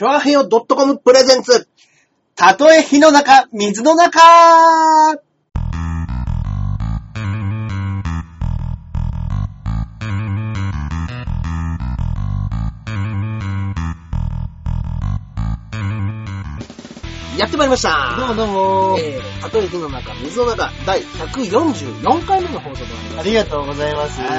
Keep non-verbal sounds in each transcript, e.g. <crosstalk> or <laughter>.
チョアヘヨ .com プレゼンツ。たとえ火の中、水の中やってまいりました。どうもどうも、えー、たとえ火の中、水の中、第144回目の放送となります。ありがとうございます。はい。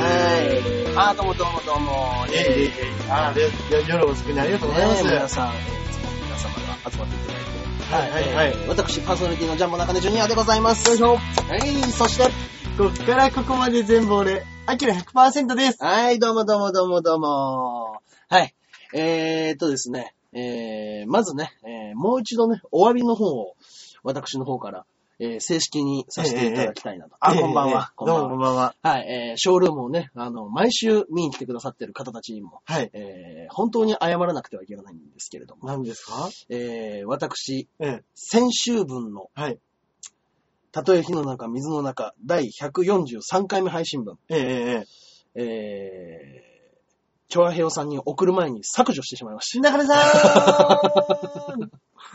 あー、どうもどうもどうも。ええええあでで夜遅くにありがとうございます。ね皆さん、えー、いつも皆様が集まっていただいて。はいはいはいえー私、パーソナリティのジャンボ中根ジュニアでございます。よいしょ。はい、そして、こっからここまで全部俺、アキラ100%です。はい、どうもどうもどうもどうも。はい。えーっとですね、えー、まずね、えー、もう一度ね、お詫びの方を、私の方から、えー、正式にさせていただきたいなと。あ、ええこんばんは。ええどうもこんばんは。はい、えー、ショールームをね、あの、毎週見に来てくださってる方たちにも、はい。えー、本当に謝らなくてはいけないんですけれども、何ですか？えー、私、ええ。先週分の、はい。たとえ火の中、水の中、第143回目配信分、ええええ。えー、チョアヘヨさんに送る前に削除してしまいまし中根さた。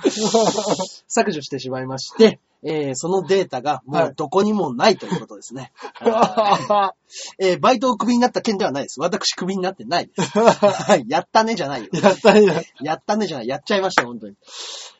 <laughs> 削除してしまいまして、えー、そのデータがもうどこにもないということですね。ー <laughs> んえー、バイトをクビになった件ではないです。私クビになってないです。<laughs> はい、やったねじゃないよ。やったね。やったねじゃない。やっちゃいました、本当に。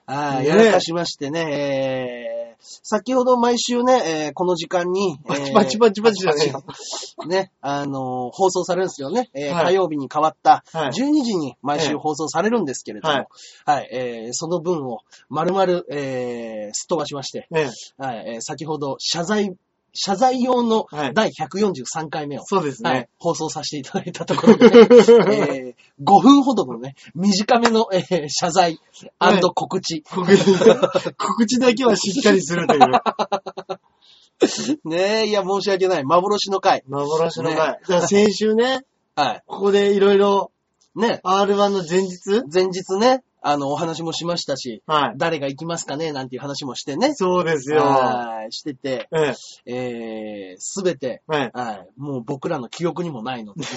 ああ、やらかしましてね、えー、先ほど毎週ね、えーこの時間に、えーパチパチパチじゃねえよ。<laughs> ね、あのー放送されるんですよね。えーはい。火曜日に変わったはい。12時に毎週放送されるんですけれども、ははいい、えーその分を丸々、えーすっ飛ばしまして、ええ。はい、えー先ほど謝罪、謝罪用のはい第143回目を、そうですはいね。、放送させていただいたところで、ね <laughs> えー5分ほどのね、短めの、えー謝罪告知。告知告知だけはしっかりするという。<laughs> ねえ、いや、申し訳ない。幻の回。幻の回。ね先週ね、はい。ここでいろいろね、R1 の前日？前日ね、あの、お話もしましたし、はい。誰が行きますかねなんていう話もしてね。そうですよ。はい、してて、ええ。えー、すべて、はい。はい、もう僕らの記憶にもないので、<laughs>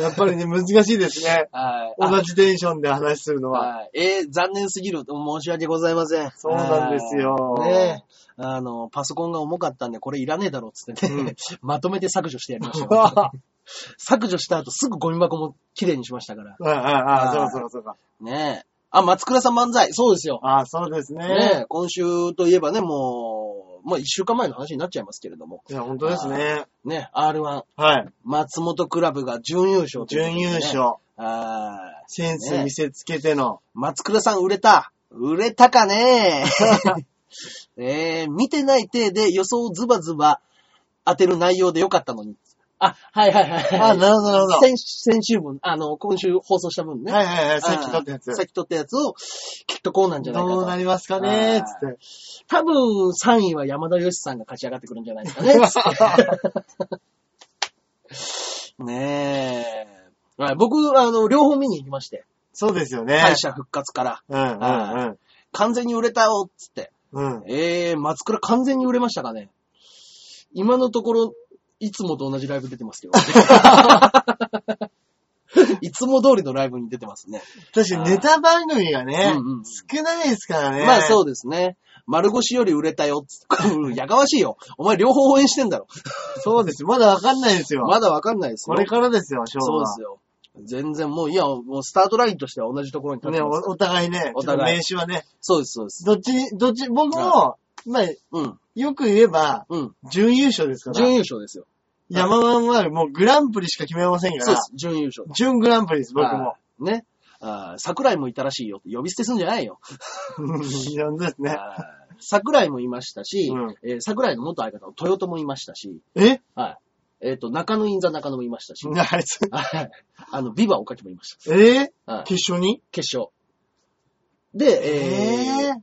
やっぱりね、難しいですね。はい。同じテンションで話するのは。はい。えー、残念すぎる。申し訳ございません。そうなんですよはいねえ。あの、パソコンが重かったんで、これいらねえだろ、つってね、うん <laughs> まとめて削除してやりましたよ。<laughs> 削除した後すぐゴミ箱も綺麗にしましたから。ああ、ああ、そうはいそうそうか。ねえ。あ、松倉さん漫才。そうですよ。ああ、そうですね。ねえ。今週といえばね、もう、まあ一週間前の話になっちゃいますけれども。いや、本当ですね。ね、R1、はい。松本クラブが準優勝ね準優。勝。はい。センス見せつけての。松倉さん売れた。売れたかね？<laughs> えー、見てない体で予想をズバズバ当てる内容でよかったのに。あ、はいはいはいはい。あ、なるほど、なるほど。先先週分、あの、今週放送した分ね。はいはいはい、さっき撮ったやつ。さっき撮ったやつを、きっとこうなんじゃないかと。どうなりますかねつって。多分、3位は山田義さんが勝ち上がってくるんじゃないですかね。<laughs> つってねえ。はい僕、あの、両方見に行きまして。そうですよね。敗者復活から。うんうん完全に売れたよ、つって。うん。えー、松倉完全に売れましたかね今のところ、いつもと同じライブ出てますけど。<laughs> いつも通りのライブに出てますね。確かにネタ番組がねうんうん、少ないですからね。まあそうですね。丸腰より売れたよ。やかましいよ。お前両方応援してんだろ。そうです。まだわかんないですよ。まだわかんないですよ。これからですよ、勝負は。そうですよ。全然もう、いや、もうスタートラインとしては同じところに立っね、おてます。お互いね、お互い名刺はね、そうです、そうです。どっちに、どっち、僕も、まあ、うん、よく言えば、うん。準優勝ですから。準優勝ですよ。山ワンはもうグランプリしか決めませんからそうで、す、準優勝。準グランプリです、僕もは。いね。あー桜井もいたらしいよって呼び捨てすんじゃないよ。いや、ですね。はい桜井もいましたし、うんえー桜井の元相方の豊友もいましたし、え？はい。えっ、と、中野インザ中野もいましたし、あいつ、<laughs> はいあの、ビバおかきもいましえ？た。はい決勝に？決勝。で、えー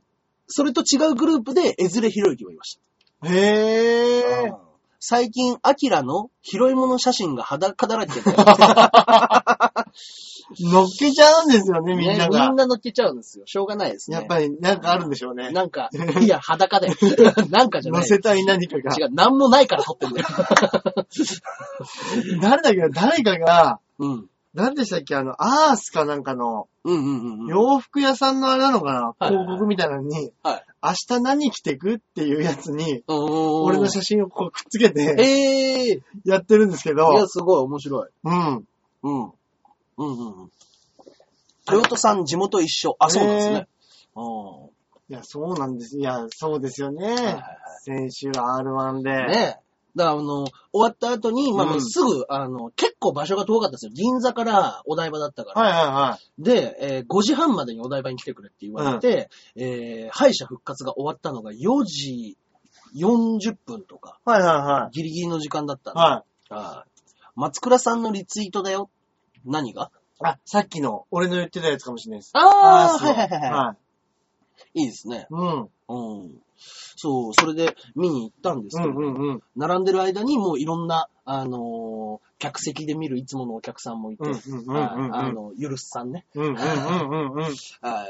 それと違うグループで、エズレヒロユキもいました。へえうん最近、アキラの拾い物写真が裸だらけで、<laughs> 乗っけちゃうんですよね、みんなねみがん。な乗っけちゃうんですよ。しょうがないですね。やっぱりなんかあるんでしょうね。なんか、いや、裸で。<laughs> なんかじゃない。乗せたい何かが。違う、なんもないから撮ってんだよ。<laughs> 誰だけど、誰かが、うん。何でしたっけ？あの、アースかなんかの、うんうんうんうん。洋服屋さんのあれなのかな、はいはいはい広告みたいなのに、はい明日何着てくっていうやつに、俺俺の写真をこうくっつけてええやってるんですけどい、や、すごい面白い。うん。うん。うんうんうん。豊田さん地元一緒。あ、そうなんですね。ういや、そうなんです。いや、そうですよね。はいはい先週 R1 で。ん。ねえ。だから、あの、終わった後に、まあ、うんすぐ、あの、結構場所が遠かったですよ。銀座からお台場だったから。はいはいはい。で、えー5時半までにお台場に来てくれって言われて、えー敗者復活が終わったのが4時40分とか、はいはいはい。ギリギリの時間だったんで、はい。はい松倉さんのリツイートだよ。何が？あ、さっきの、俺の言ってたやつかもしれないです。ああ、そうはいはいはいははい。い。いいですね。うん。うん。そう、それで見に行ったんですうけど、んうんうん。並んでる間にもういろんな、あのー客席で見るいつものお客さんもいて、あの、ゆるすさんね、うんうんうんう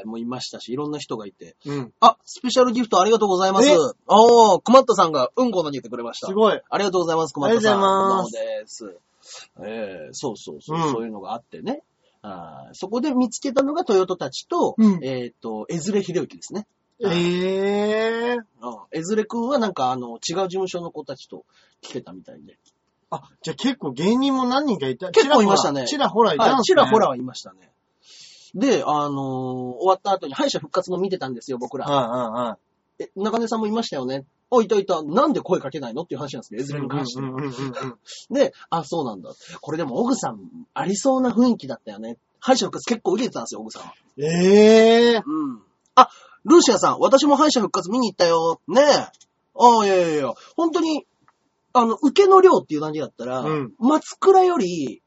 んもういましたし、いろんな人がいて、うん。あ、スペシャルギフトありがとうございますえ？おー、くまったさんがうんこ投げてくれました。すごい。ありがとうございます、くまったさん。ありがとうございますこんばんはです。えー、そうそうそう、うんそういうのがあってね。あーそこで見つけたのがトヨタたちと、うんえっ、と、エズレ秀之ですね。ええー。うんエズレ君はなんかあの、違う事務所の子たちと来てたみたいで。あ、じゃあ結構芸人も何人かいた結構いましたねちらほらいたんはい、ですね。ちらほらはいましたね。で、あのー終わった後に敗者復活も見てたんですよ、僕ら。はいはいはい。え、中根さんもいましたよね。あ、いたいた。なんで声かけないのっていう話なんですけど、エズレに関しては。で、あ、そうなんだ。これでも、オグさん、ありそうな雰囲気だったよね。敗者復活結構受けてたんですよ、オグさんは。ええー。うん。あ、ルーシアさん、私も敗者復活見に行ったよ。ねえ。ああ、いやいやいや、本当に、あの、受けの量っていう感じだったら、うん松倉より、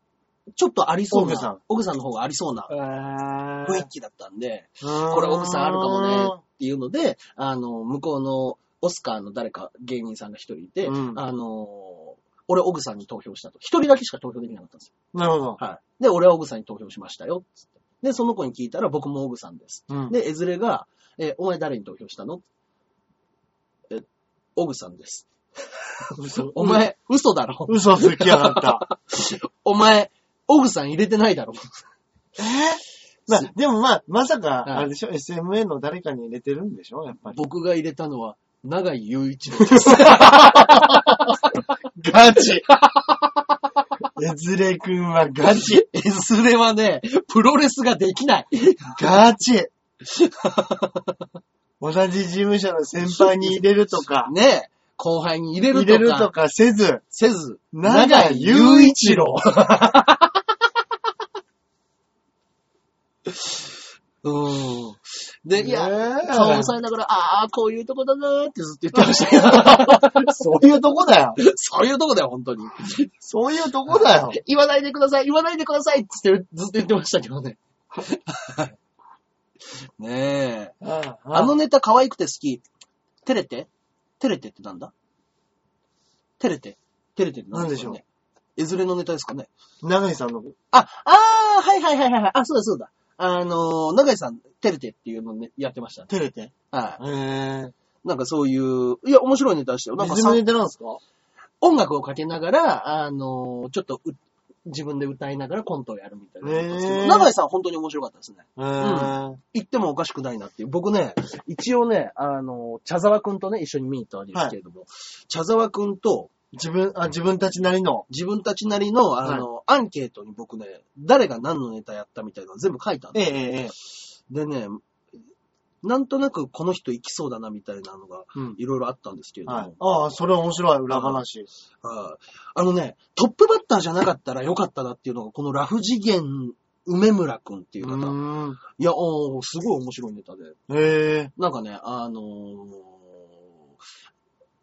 ちょっとありそうな、オグさんオグさんの方がありそうなえ雰囲気だったんで、ここれオグさんあるかもねっていうので、あの、向こうのオスカーの誰か芸人さんが一人いて、うんあの、俺オグさんに投票したと。一人だけしか投票できなかったんですよ。なるほど。はい。で、俺はオグさんに投票しましたよ。つってで、その子に聞いたら僕もオグさんです。うん。で、エズレが、え、お前誰に投票したの？え、オグさんです。嘘 <laughs> お、前、嘘だろ？嘘つきやがった。<laughs> お前、オグさん入れてないだろ？え？ーまあ、でもまあ、まさか、はいあれでしょ、SMA の誰かに入れてるんでしょ？やっぱり。僕が入れたのは、長井雄一郎です。<laughs> ガチエズレ君はガチエズレはね、プロレスができない。ガチ同じ事務所の先輩に入れるとか、ね後輩に入れる入とか。れるとかせず、せず、長井雄一郎。うん。で、いや、顔を押さえながら、ああ、こういうとこだなーってずっと言ってましたけど。<laughs> そういうとこだよ。そういうとこだよ、本当に。そういうとこだよ。言わないでください、言わないでくださいってずっと言ってましたけどね。<laughs> ねえ。ああのネタ可愛くて好き。照れて？照れてってなんだ？照れて？照れてってなんですかなんねえずれのネタですかね長井さんの、あ、ああ、はいはいはいはいはい。あ、そうだそうだ。あのー、長井さん、照れてっていうのね、やってましたね。照れて。はえー、い。なんかそういう、いや、面白いネタでしたよ。なんかさリズムネタなんですか？音楽をかけながら、あのー、ちょっとう自分で歌いながらコントをやるみたいなネタですけど。へー長井さん本当に面白かったですね。えー、言ってもおかしくないなっていう。僕ね、一応ね、あの、茶沢くんとね、一緒に見に行ったわけですけれども、茶沢くんと自分、あ、自分たちなりの。自分たちなりの、あの、アンケートに僕ね、誰が何のネタやったみたいなの全部書いたんですええええ。でね、なんとなくこの人行きそうだなみたいなのがうん。いろいろあったんですけれども、はい。ああ、それ面白い、裏話。はいあのね、トップバッターじゃなかったらよかったなっていうのが、このラフ次元梅村くんっていうう方。ーん。いや、おーすごい面白いネタで。へえ。なんかね、あのー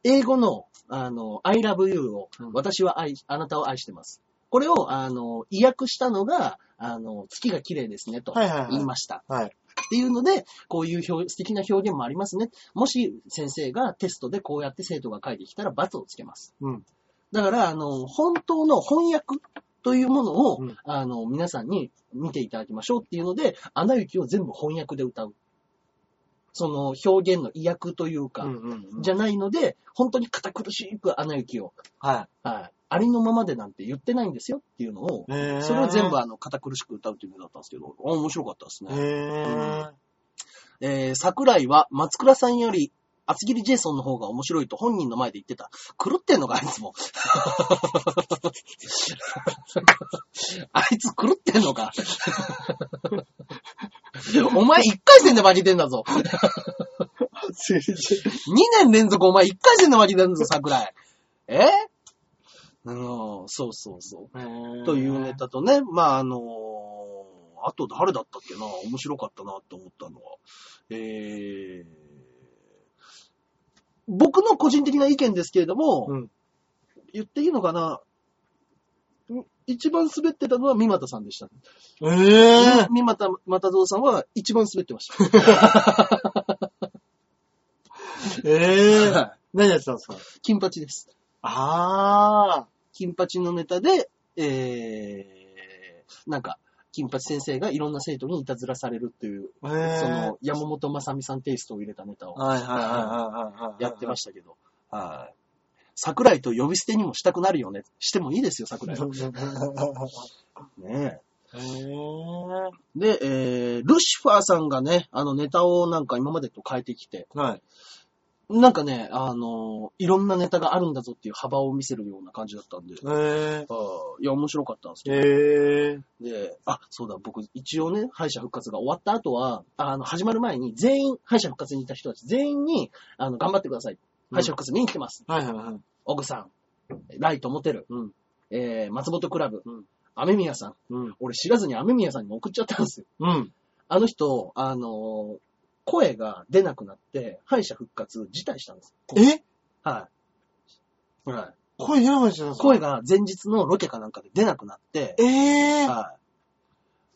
英語の、あの、I love you を、うん私は愛、あなたを愛してます。これを、あの、意訳したのが、あの、月が綺麗ですね、とはいはいはい言いました。はい。っていうので、こういう表素敵な表現もありますね。もし先生がテストでこうやって生徒が書いてきたら罰をつけます。うん。だから、あの、本当の翻訳というものを、うんあの、皆さんに見ていただきましょうっていうので、アナ雪を全部翻訳で歌う。その表現の意訳というか、うんうんうん。じゃないので、本当に堅苦しくアナ雪を、ははい、ありのままでなんて言ってないんですよっていうのを、それを全部あの、堅苦しく歌うっていうのだったんですけど、あ面白かったですね。へー。えー、桜井は松倉さんより厚切りジェイソンの方が面白いと本人の前で言ってた。狂ってんのか、あいつも。<laughs> <laughs> あいつ狂ってんのか。<laughs> お前一回戦で負けてんだぞ。<laughs> 2年連続お前一回戦で負けてんだぞ、桜井。え？うん、そうそうそう。というネタとね、まあ、あのーあと誰だったっけな？面白かったなって思ったのは。えー、僕の個人的な意見ですけれども、うん言っていいのかな？ん一番滑ってたのは三股さんでした。えー。三股又蔵さんは一番滑ってました。<laughs> えー。はい何やってたんですか？金八です。あ金八のネタで、えー、なんか、金八先生がいろんな生徒にいたずらされるっていう、ー。えー。その、山本正美さんテイストを入れたネタをはいはいはい。やってましたけど、はい。桜井と呼び捨てにもしたくなるよね。してもいいですよ、桜井は。ねへー。で、えー、ルシファーさんがね、あのネタをなんか今までと変えてきて、はい。なんかね、あのいろんなネタがあるんだぞっていう幅を見せるような感じだったんで、えー。あーいや、面白かったんですけど、えー。で、あ、そうだ、僕、一応ね、敗者復活が終わった後は、あの、始まる前に、全員、敗者復活にいた人たち、全員に、あの、頑張ってください。敗者復活見に来てます。はいはいはい。オグさん、ライトモテル、うん。えー、松本クラブ、うんアメミヤさん。うん。俺知らずにアメミヤさんにも送っちゃったんですよ。うん。あの人、あのー声が出なくなって、敗者復活辞退したんです。え？はい。はい。声出なかったんですか？声が前日のロケかなんかで出なくなって、えー。は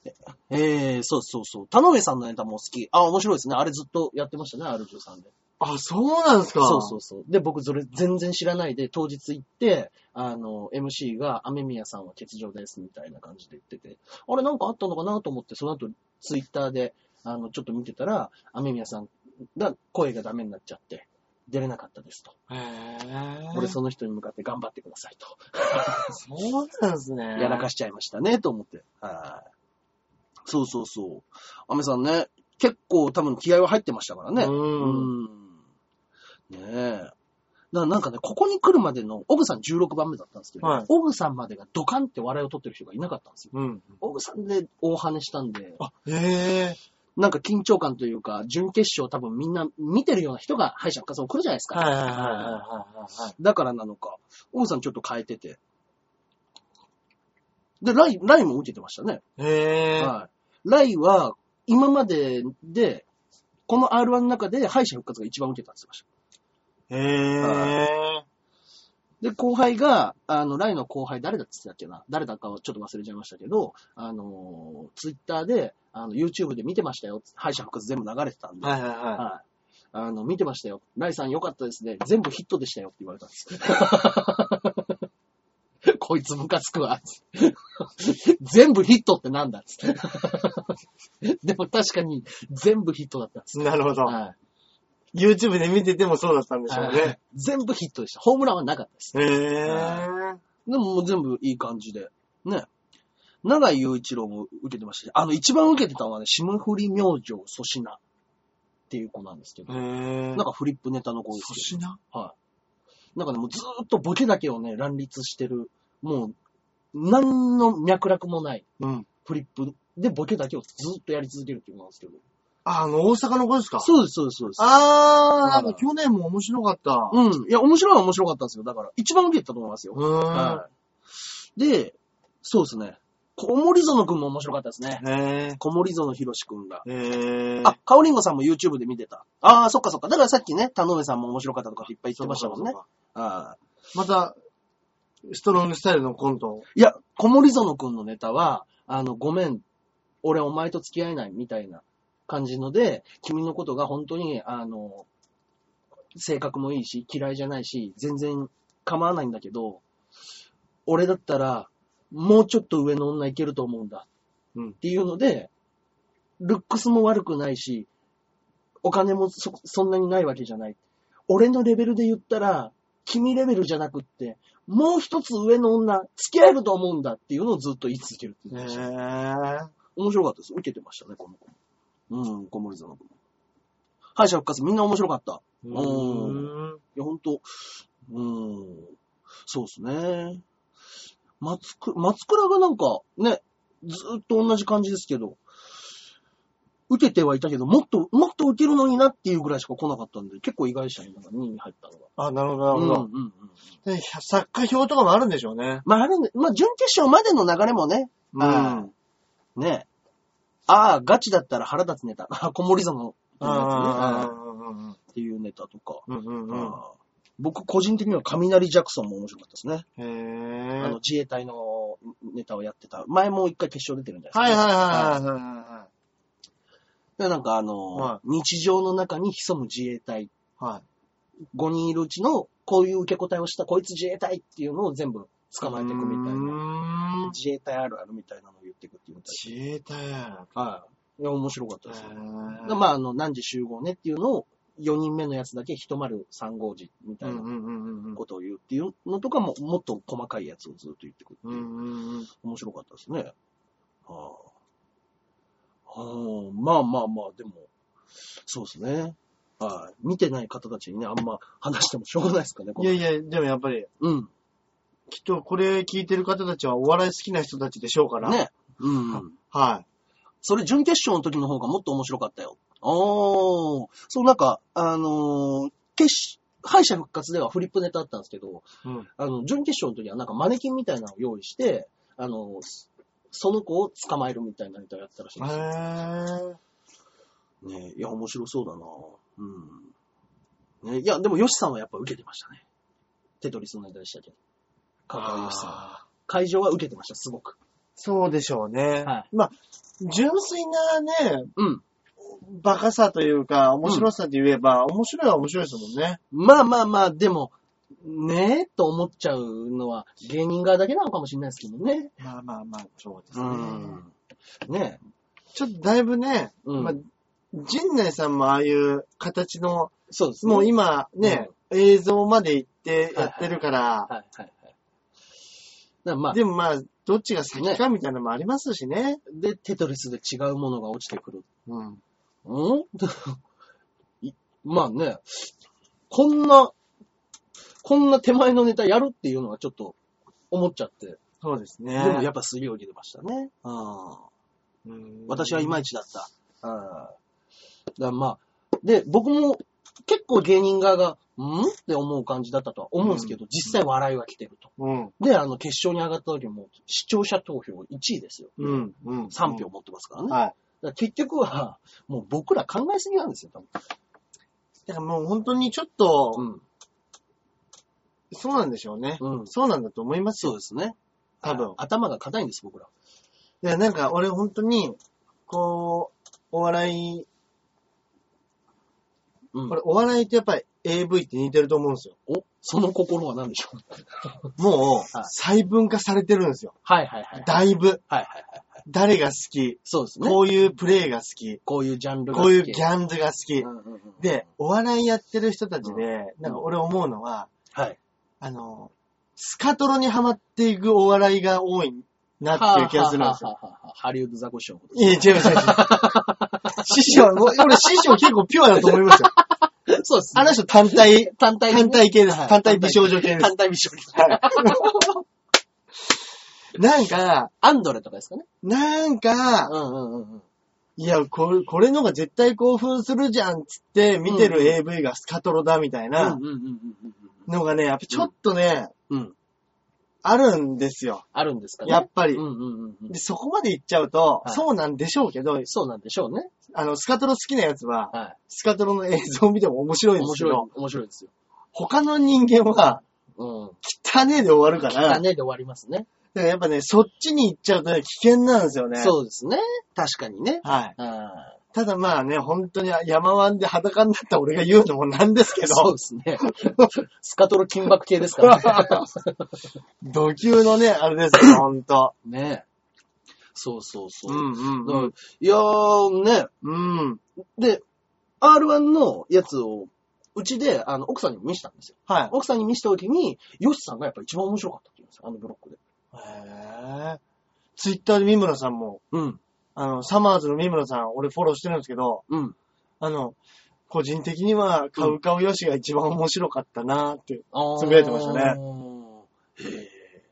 い。えー、そうそうそう。田上さんのネタも好き。あ、面白いですね。あれずっとやってましたね、R13 で。あ、そうなんですか？そうそうそう。で、僕それ全然知らないで、当日行って、あの、MC が、雨宮さんは欠場です、みたいな感じで言ってて、あれなんかあったのかなと思って、その後、ツイッターで、あの、ちょっと見てたら、雨宮さんが声がダメになっちゃって、出れなかったですと。へー。俺その人に向かって頑張ってくださいと。そうなんですね。<laughs> やらかしちゃいましたね、と思って。はい。そうそうそう。アメさんね、結構多分気合は入ってましたからね。うんんねえ。だからなんかね、ここに来るまでの、オグさん16番目だったんですけど、はいオグさんまでがドカンって笑いを取ってる人がいなかったんですよ。うん。オグさんで大跳ねしたんで、あ、へー。なんか緊張感というか、準決勝多分みんな見てるような人が敗者復活を来るじゃないですか。はいはいはいはいはい。だからなのか、オグさんちょっと変えてて。で、ライ、ライも受けてましたね。へー。はい。ライは、今までで、この R1 の中で敗者復活が一番受けたって言ってました。へで、後輩が、あの、ライの後輩誰だって言ってたっけな？誰だかをちょっと忘れちゃいましたけど、あの、ツイッターで、あの、YouTube で見てましたよ。敗者復活全部流れてたんで。ー。はいはいははい。あの、見てましたよ。ライさん良かったですね。全部ヒットでしたよって言われたんです。<laughs> こいつムカつくわ。全部ヒットってなんだっつって。<laughs> でも確かに全部ヒットだったんです。い。なるほど。はい YouTube で見ててもそうだったんでしょうはいね。全部ヒットでした。ホームランはなかったです。へー。でももう全部いい感じで。ね。長井雄一郎も受けてましたし、あの一番受けてたのはね、霜降り明星粗品っていう子なんですけど、へー。なんかフリップネタの子ですけど、粗品？はい。なんかね、もうずーっとボケだけをね、乱立してる、もう、何の脈絡もないうん。フリップでボケだけをずーっとやり続けるっていう子なんですけど。あ、あの、大阪の子ですか？そうです、そうです、そうです。あー、はないんか去年も面白かった。うん。いや、面白いのは面白かったんですよ。だから、一番受けてたと思いますよ。うーん。はい。で、そうですね。小森園くんも面白かったですね。へ小森園博士くんが。ー。へー。あ、カオリンゴさんも YouTube で見てた。ああ、そっかそっか。だからさっきね、田上さんも面白かったとかいっぱい言ってましたもんねあまた、ストロングスタイルのコント。いや、小森園くんのネタは、あの、ごめん、俺お前と付き合えないみたいな感じので、君のことが本当に、あの、性格もいいし、嫌いじゃないし、全然構わないんだけど、俺だったら、もうちょっと上の女いけると思うんだ。うんっていうので、ルックスも悪くないし、お金もそ、そんなにないわけじゃない。俺のレベルで言ったら、君レベルじゃなくって、もう一つ上の女、付き合えると思うんだっていうのをずっと言い続けるって言ってました。へ面白かったです。受けてましたね、この子。うん、小森園君。敗者復活みんな面白かった。ー。うんいや、ほんと、うん、そうですね。松く、松倉がなんか、ね、ずーっと同じ感じですけど、受けてはいたけど、もっと、もっと受けるのになっていうぐらいしか来なかったんで、結構意外でしたね、なんか2位に入ったのが。あ、なるほど、なるほど。うんうんうん。で作家表とかもあるんでしょうね。まあ、あるんで、まあ、準決勝までの流れもね、うん。ねああ、ガチだったら腹立つネタ。<laughs> あ、小森園のやつねっていうネタとか。うんうんうん。僕、個人的には雷ジャクソンも面白かったですね。へーあの、自衛隊のネタをやってた。前も一回決勝出てるんじゃないはいですか。はいはいはいはで、なんかあの、は日常の中に潜む自衛隊、い。はい。5人いるうちの、こういう受け答えをした、こいつ自衛隊っていうのを全部捕まえていくみたいな。な。自衛隊あるあるみたいなっていくっていう自衛隊やはい。いや、面白かったですよ。へでまあ、あの、何時集合ねっていうのを、4人目のやつだけ一丸3号時みたいなことを言うっていうのとかも、もっと細かいやつをずっと言ってくるってういう。面白かったですね。はあ、はあ、まあまあまあ、でも、そうですね。はい。見てない方たちにね、あんま話してもしょうがないですかね、いやいや、でもやっぱり、うん。きっとこれ聞いてる方たちはお笑い好きな人たちでしょうから。。ね。うん。はい。それ準決勝の時の方がもっと面白かったよ。おー。そう、なんか、あのー決し、敗者復活ではフリップネタあったんですけど、うん。あの、準決勝の時はなんかマネキンみたいなのを用意して、あの、その子を捕まえるみたいなネタをやったらしいんですよ。へー。ねいや、面白そうだなうん。ねいや、でも、ヨシさんはやっぱ受けてましたね。テトリスのネタでしたけど。香川ヨシさん会場は受けてました、すごく。そうでしょうね。はいまあ、純粋なね、うん。バカさというか、面白さで言えば、面白いは面白いですもんね。まあまあまあ、でも、ねえと思っちゃうのは芸人側だけなのかもしれないですけどね。まあまあまあ、そうですうね。ん。ねちょっとだいぶね、うんまあ、陣内さんもああいう形の、そうですね。もう今ね、映像まで行ってやってるから、はいはいはい。だからまあ、でもまあ、どっちが先かみたいなのもありますしね。で、テトリスで違うものが落ちてくる。うん。うん？<laughs> いまあね、こんな、こんな手前のネタやるっていうのはちょっと思っちゃって。そうですね。でもやっぱすり受けてましたね。うんうん私はいまいちだった。うんだまあ、で、僕も結構芸人側が、ん？って思う感じだったとは思うんですけど、実際笑いは来てると。うん。で、あの、決勝に上がった時も、視聴者投票1位ですよ。うん。うん。3票持ってますからね。はい。だ結局は、もう僕ら考えすぎなんですよ、多分。だからもう本当にちょっと、うん。そうなんでしょうね。うん。そうなんだと思いますよ。そうですね。多分あ頭が硬いんです、僕ら。いや、なんか俺本当に、こう、お笑い、うんこれお笑いってやっぱり AV って似てると思うんですよ。お、その心は何でしょう？もうはい、細分化されてるんですよ。はいはいはい。だいぶ。はいはいはい。誰が好き、そうですね。こういうプレイが好き、こういうジャンルがこういうギンャンズが好き。うんうんうんで、お笑いやってる人たちうで、なんか俺思うのは、はい。あの、スカトロにハマっていくお笑いが多いなっていう気がするんですよ。はあはあはあはあハリウッドザコシショウのこといや、違う違う違う。<laughs> 師匠、俺師匠結構ピュアだと思いますよ。そうですね。あの人単体、単体単体系です。はい単体美少女系です。単体美少女。なんか、アンドレとかですかね。なんか、うんうんうんうん。いや、これ、これのが絶対興奮するじゃんっつって見てるうん AV がスカトロだみたいなうんうんうんうんのがね、やっぱちょっとね、うん。うん。あるんですよ。あるんですかね？やっぱりうん。うんうんうんで、。そこまで行っちゃうと、はいそうなんでしょうけど、そうなんでしょうね。あの、スカトロ好きなやつは、はい。スカトロの映像を見ても面白いんで面白いすけど、、面白いですよ。他の人間は、うん。汚ねえで終わるから、汚ねで終わりますね。やっぱね、そっちに行っちゃうとね、危険なんですよね。そうですね。確かにね。はい。あただまあね、本当に山湾で裸になった俺が言うのもなんですけそうど、ですね。<laughs> スカトロ金箔系ですからね。<laughs> 土級のね、あれですよ、ほんと。ねそうそうそうう。んうんだからいやーね、うん。うん。で、R1 のやつを、うちで、あの、奥さんに見せたんですよ。はい。奥さんに見せた時に、ヨシさんがやっぱ一番面白かったって言うんですよ、あのブロックで。へぇツイッターで三村さんも、うん。あの、サマーズの三村さん、俺フォローしてるんですけど、うん。あの、個人的には、カウカウヨシが一番面白かったなーって。つぶやいてましたね。へー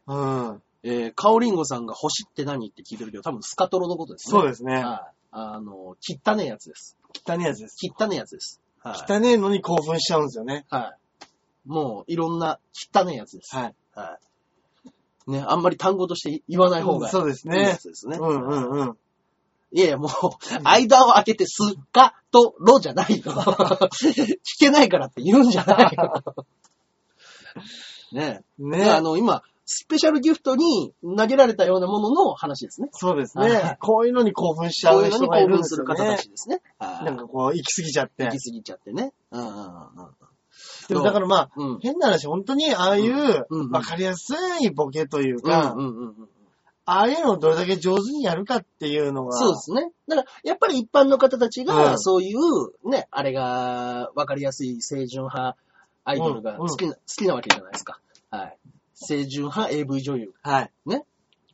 うん。えー、カオリンゴさんが星って何って聞いてるけど、多分スカトロのことですね。そうですね。はい。あの、汚ねえやつです。汚ねえやつです。汚ねえやつです。はい。汚ねえのに興奮しちゃうんですよね。はい。もう、いろんな汚ねえやつです。はい。はい。ね、あんまり単語として言わない方がそうですいいやね。つですね。うんうんうん。いやいや、もう、間を開けてスカとロじゃないよ。<laughs> 聞けないからって言うんじゃないよ。<laughs> ねねあの、今、スペシャルギフトに投げられたようなものの話ですね。そうですはいね。こういうのに興奮しちゃこういうのにう人がい興奮するるんですよね。方たちですね。はいなんかこう、行き過ぎちゃって行。き過ぎちゃってね。うんうんうんうん。でもだからまあ、うん。変な話、本当にああいううんうんわかりやすいボケといううんか、うんうんうん。ああいうのをどれだけ上手にやるかっていうのが、そうですね。だから、やっぱり一般の方たちうが、ん。そういう、ね、あれが、わかりやすい清純派アイドルが好きな、好きなわけじゃないですか。はい。清純派 AV 女優。はい。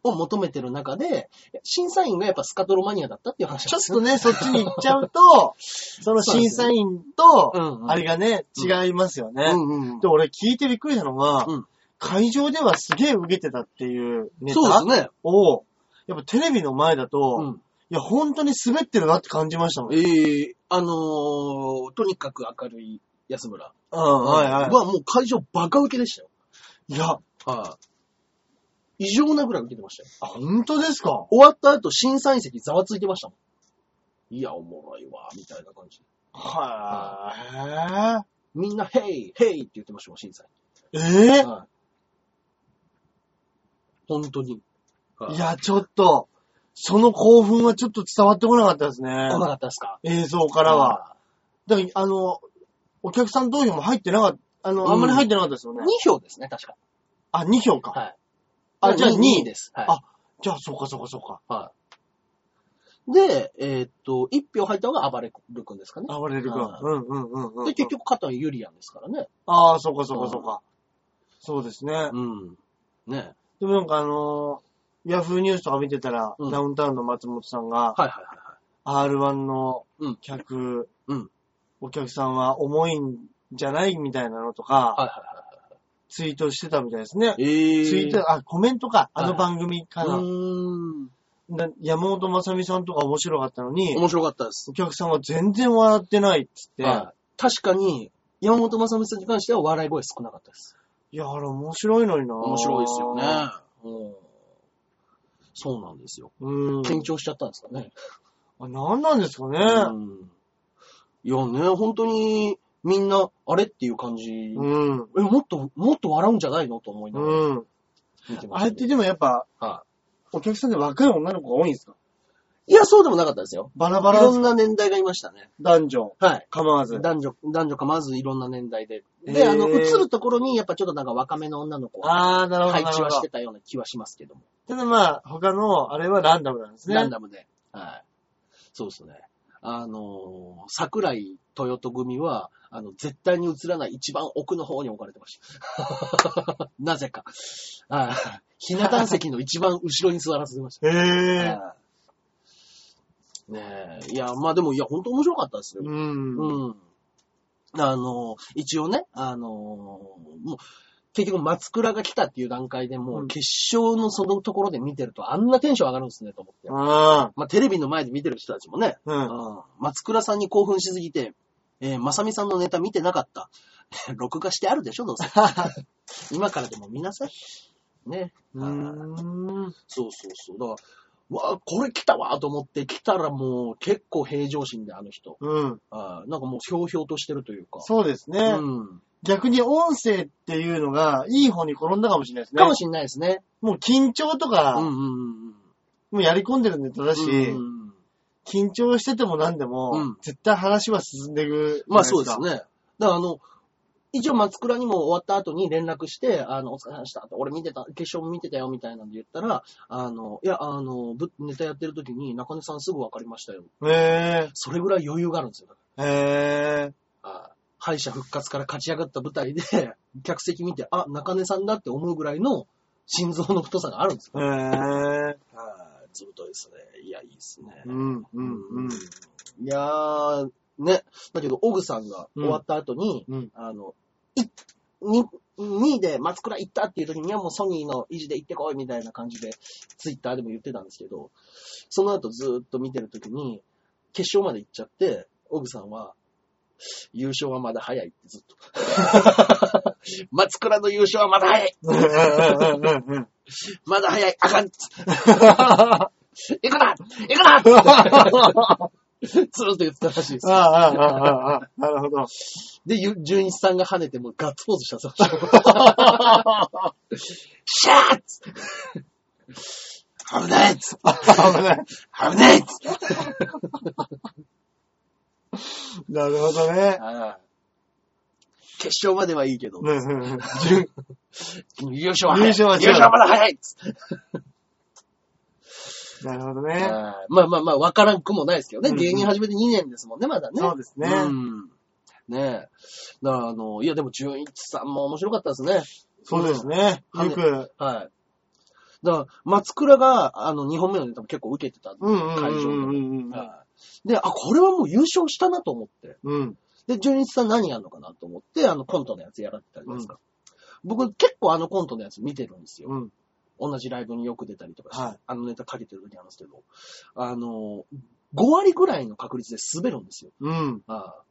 を求めてる中で、審査員がやっぱスカトロマニアだったっていう話なんですちょっとね、そっちに行っちゃうと、<laughs> その審査員と、うんうん。あれがね、違いますよね。うんうんで、俺聞いてびっくりしたのが、うん会場ではすげえ受けてたっていうネタそうですね。を、やっぱテレビの前だと、うん。いや、本当に滑ってるなって感じましたもん。ええあのー、とにかく明るい安村。うん、はいはい。はもう会場バカ受けでしたよ。いや、はい。異常なぐらい受けてましたよ。あ本当ですか？終わった後、審査員席ざわついてましたもん。いや、おもろいわ、みたいな感じ。はみんな、ヘイ、ヘイって言ってましたもん、審査い。え員。はい。本当に。はいいや、ちょっと、その興奮はちょっと伝わってこなかったですね。来なかったですか？映像からは。。だから、あの、お客さん投票も入ってなかった、あの、うんあんまり入ってなかったですよね。2票ですね、確か。あ、2票か。はい。あ、じゃあ2 2位位。です。はい。あじゃあ、そうかそうかそうか。はい。で、えーっと、1票入ったのが暴れる君ですかね。暴れるかは。うんうんうんうん。で、結局、勝ったのはユリアンですからね。ああ、そうかそうかそうか。そうですね。うん。ね。でもなんかあのーヤフーニュースとか見てたら、うんダウンタウンの松本さんが、はいはいはいはい。R1 のうん客、うんお客さんは重いんじゃない？みたいなのとか、はいはいはい。ツイートしてたみたいですね。えー。ツイート、あ、コメントか。あはいの番組かな。うーん。な山本まさみさんとか面白かったのに、面白かったですお。客さんは全然笑ってないっつって、はい。確かに、山本正美さんに関しては笑い声少なかったです。いや、あれ面白いのにな面白いですよね。うん。そうなんですよ。うん。緊張しちゃったんですかね。あ何なんですかね。うん。いやね、本当に、みんな、あれっていう感じ。うん。え、もっと、もっと笑うんじゃないのと思いながらうん。見てまあれってでもやっぱ、はお客さんで若い女の子が多いんですか？い。いや、そうでもなかったですよ。バラバラいろんな年代がいましたね。男女はい。構わず。男女、男女かまずいろんな年代で。で、あの、映るところに、やっぱちょっとなんか若めの女の子があー、なるほど。配置はしてたような気はしますけども。ただまあ、他の、あれはランダムなんですね。ランダムで。はい。そうですね。あのー桜井豊人組は、あの、絶対に映らない一番奥の方に置かれてました。<laughs> なぜか。はい。ひな壇席の一番後ろに座らせてました。へぇー。はいねえ。いや、まあでも、いや、本当面白かったですよ。うん。うん。あの、一応ね、あの、もう、結局松倉が来たっていう段階でもううん決勝のそのところで見てるとあんなテンション上がるんですねと思って。あまあテレビの前で見てる人たちもね、ー。うん。うん松倉さんに興奮しすぎて、えー、まさみさんのネタ見てなかった。<laughs> 録画してあるでしょ、どうせ。<laughs> 今からでも見なさい。ね。うーん。そうそうそう。だから、わあ、これ来たわと思って来たらもう結構平常心であの人。うん。あーなんかもうひょうひょうとしてるというか。そうですね。うん。逆に音声っていうのが、いい方に転んだかもしれないですね。かもしんないですね。もう緊張とか、うんうんうんもうやり込んでるネタだし、うん。緊張してても何でも、うん絶対話は進んでいく。まあそうです。ね。だからあの、一応松倉にも終わった後に連絡して、あの、お疲れ様でした。俺見てた、決勝も見てたよみたいなんで言ったら、あの、いや、あの、ぶネタやってる時に中根さんすぐ分かりましたよ。へそれぐらい余裕があるんですよ。ぇへあ敗者復活から勝ち上がった舞台で、<laughs> 客席見て、あ、中根さんだって思うぐらいの心臓の太さがあるんですよ。ー。へい、ずぶといですね。いや、いいですね。うん、うん、うん。いやー、ね。だけど、オグさんが終わった後に、うん。あの、い、に、2位で松倉行ったっていう時にはもうソニーの維持で行ってこいみたいな感じで、ツイッターでも言ってたんですけど、その後ずーっと見てる時に、決勝まで行っちゃって、オグさんは、優勝はまだ早いってずっと。<laughs> 松倉の優勝はまだ早いうん、うん、うん。まだ早いあかん <laughs> 行くな行くなずーっと言ってたらしいですあ。あ、ああ、ああ、ああ、なるほど。で、ゆ純一さんが跳ねてもうガッツポーズしたそうです。シャーッつって危ないっつって危ない。危ないっつってなるほどね。決勝まではいいけど、うんうんうん順 <laughs> 優勝は早い。優優勝はまだ早いっつって。なるほどね。まあまあまあ、わからんくもないですけどね。うんうん芸人始めて2年ですもんね、まだね。そうですね。うん。ねえ。だから、あの、いや、でも、純一さんも面白かったですね。そうですね。うんよく、はい。だから、松倉が、あの、2本目のネタも結構受けてたんで、うんうん会場でうんうんうん。はい。で、あ、これはもう優勝したなと思って。うん。で、純一さん何やるのかなと思って、あの、コントのやつやられてたじゃないですか。僕、結構あのコントのやつ見てるんですよ。うん。同じライブによく出たりとかして、はいあのネタかけてる時あるんですけど、あの、5割ぐらいの確率で滑るんですよ。うん。ああ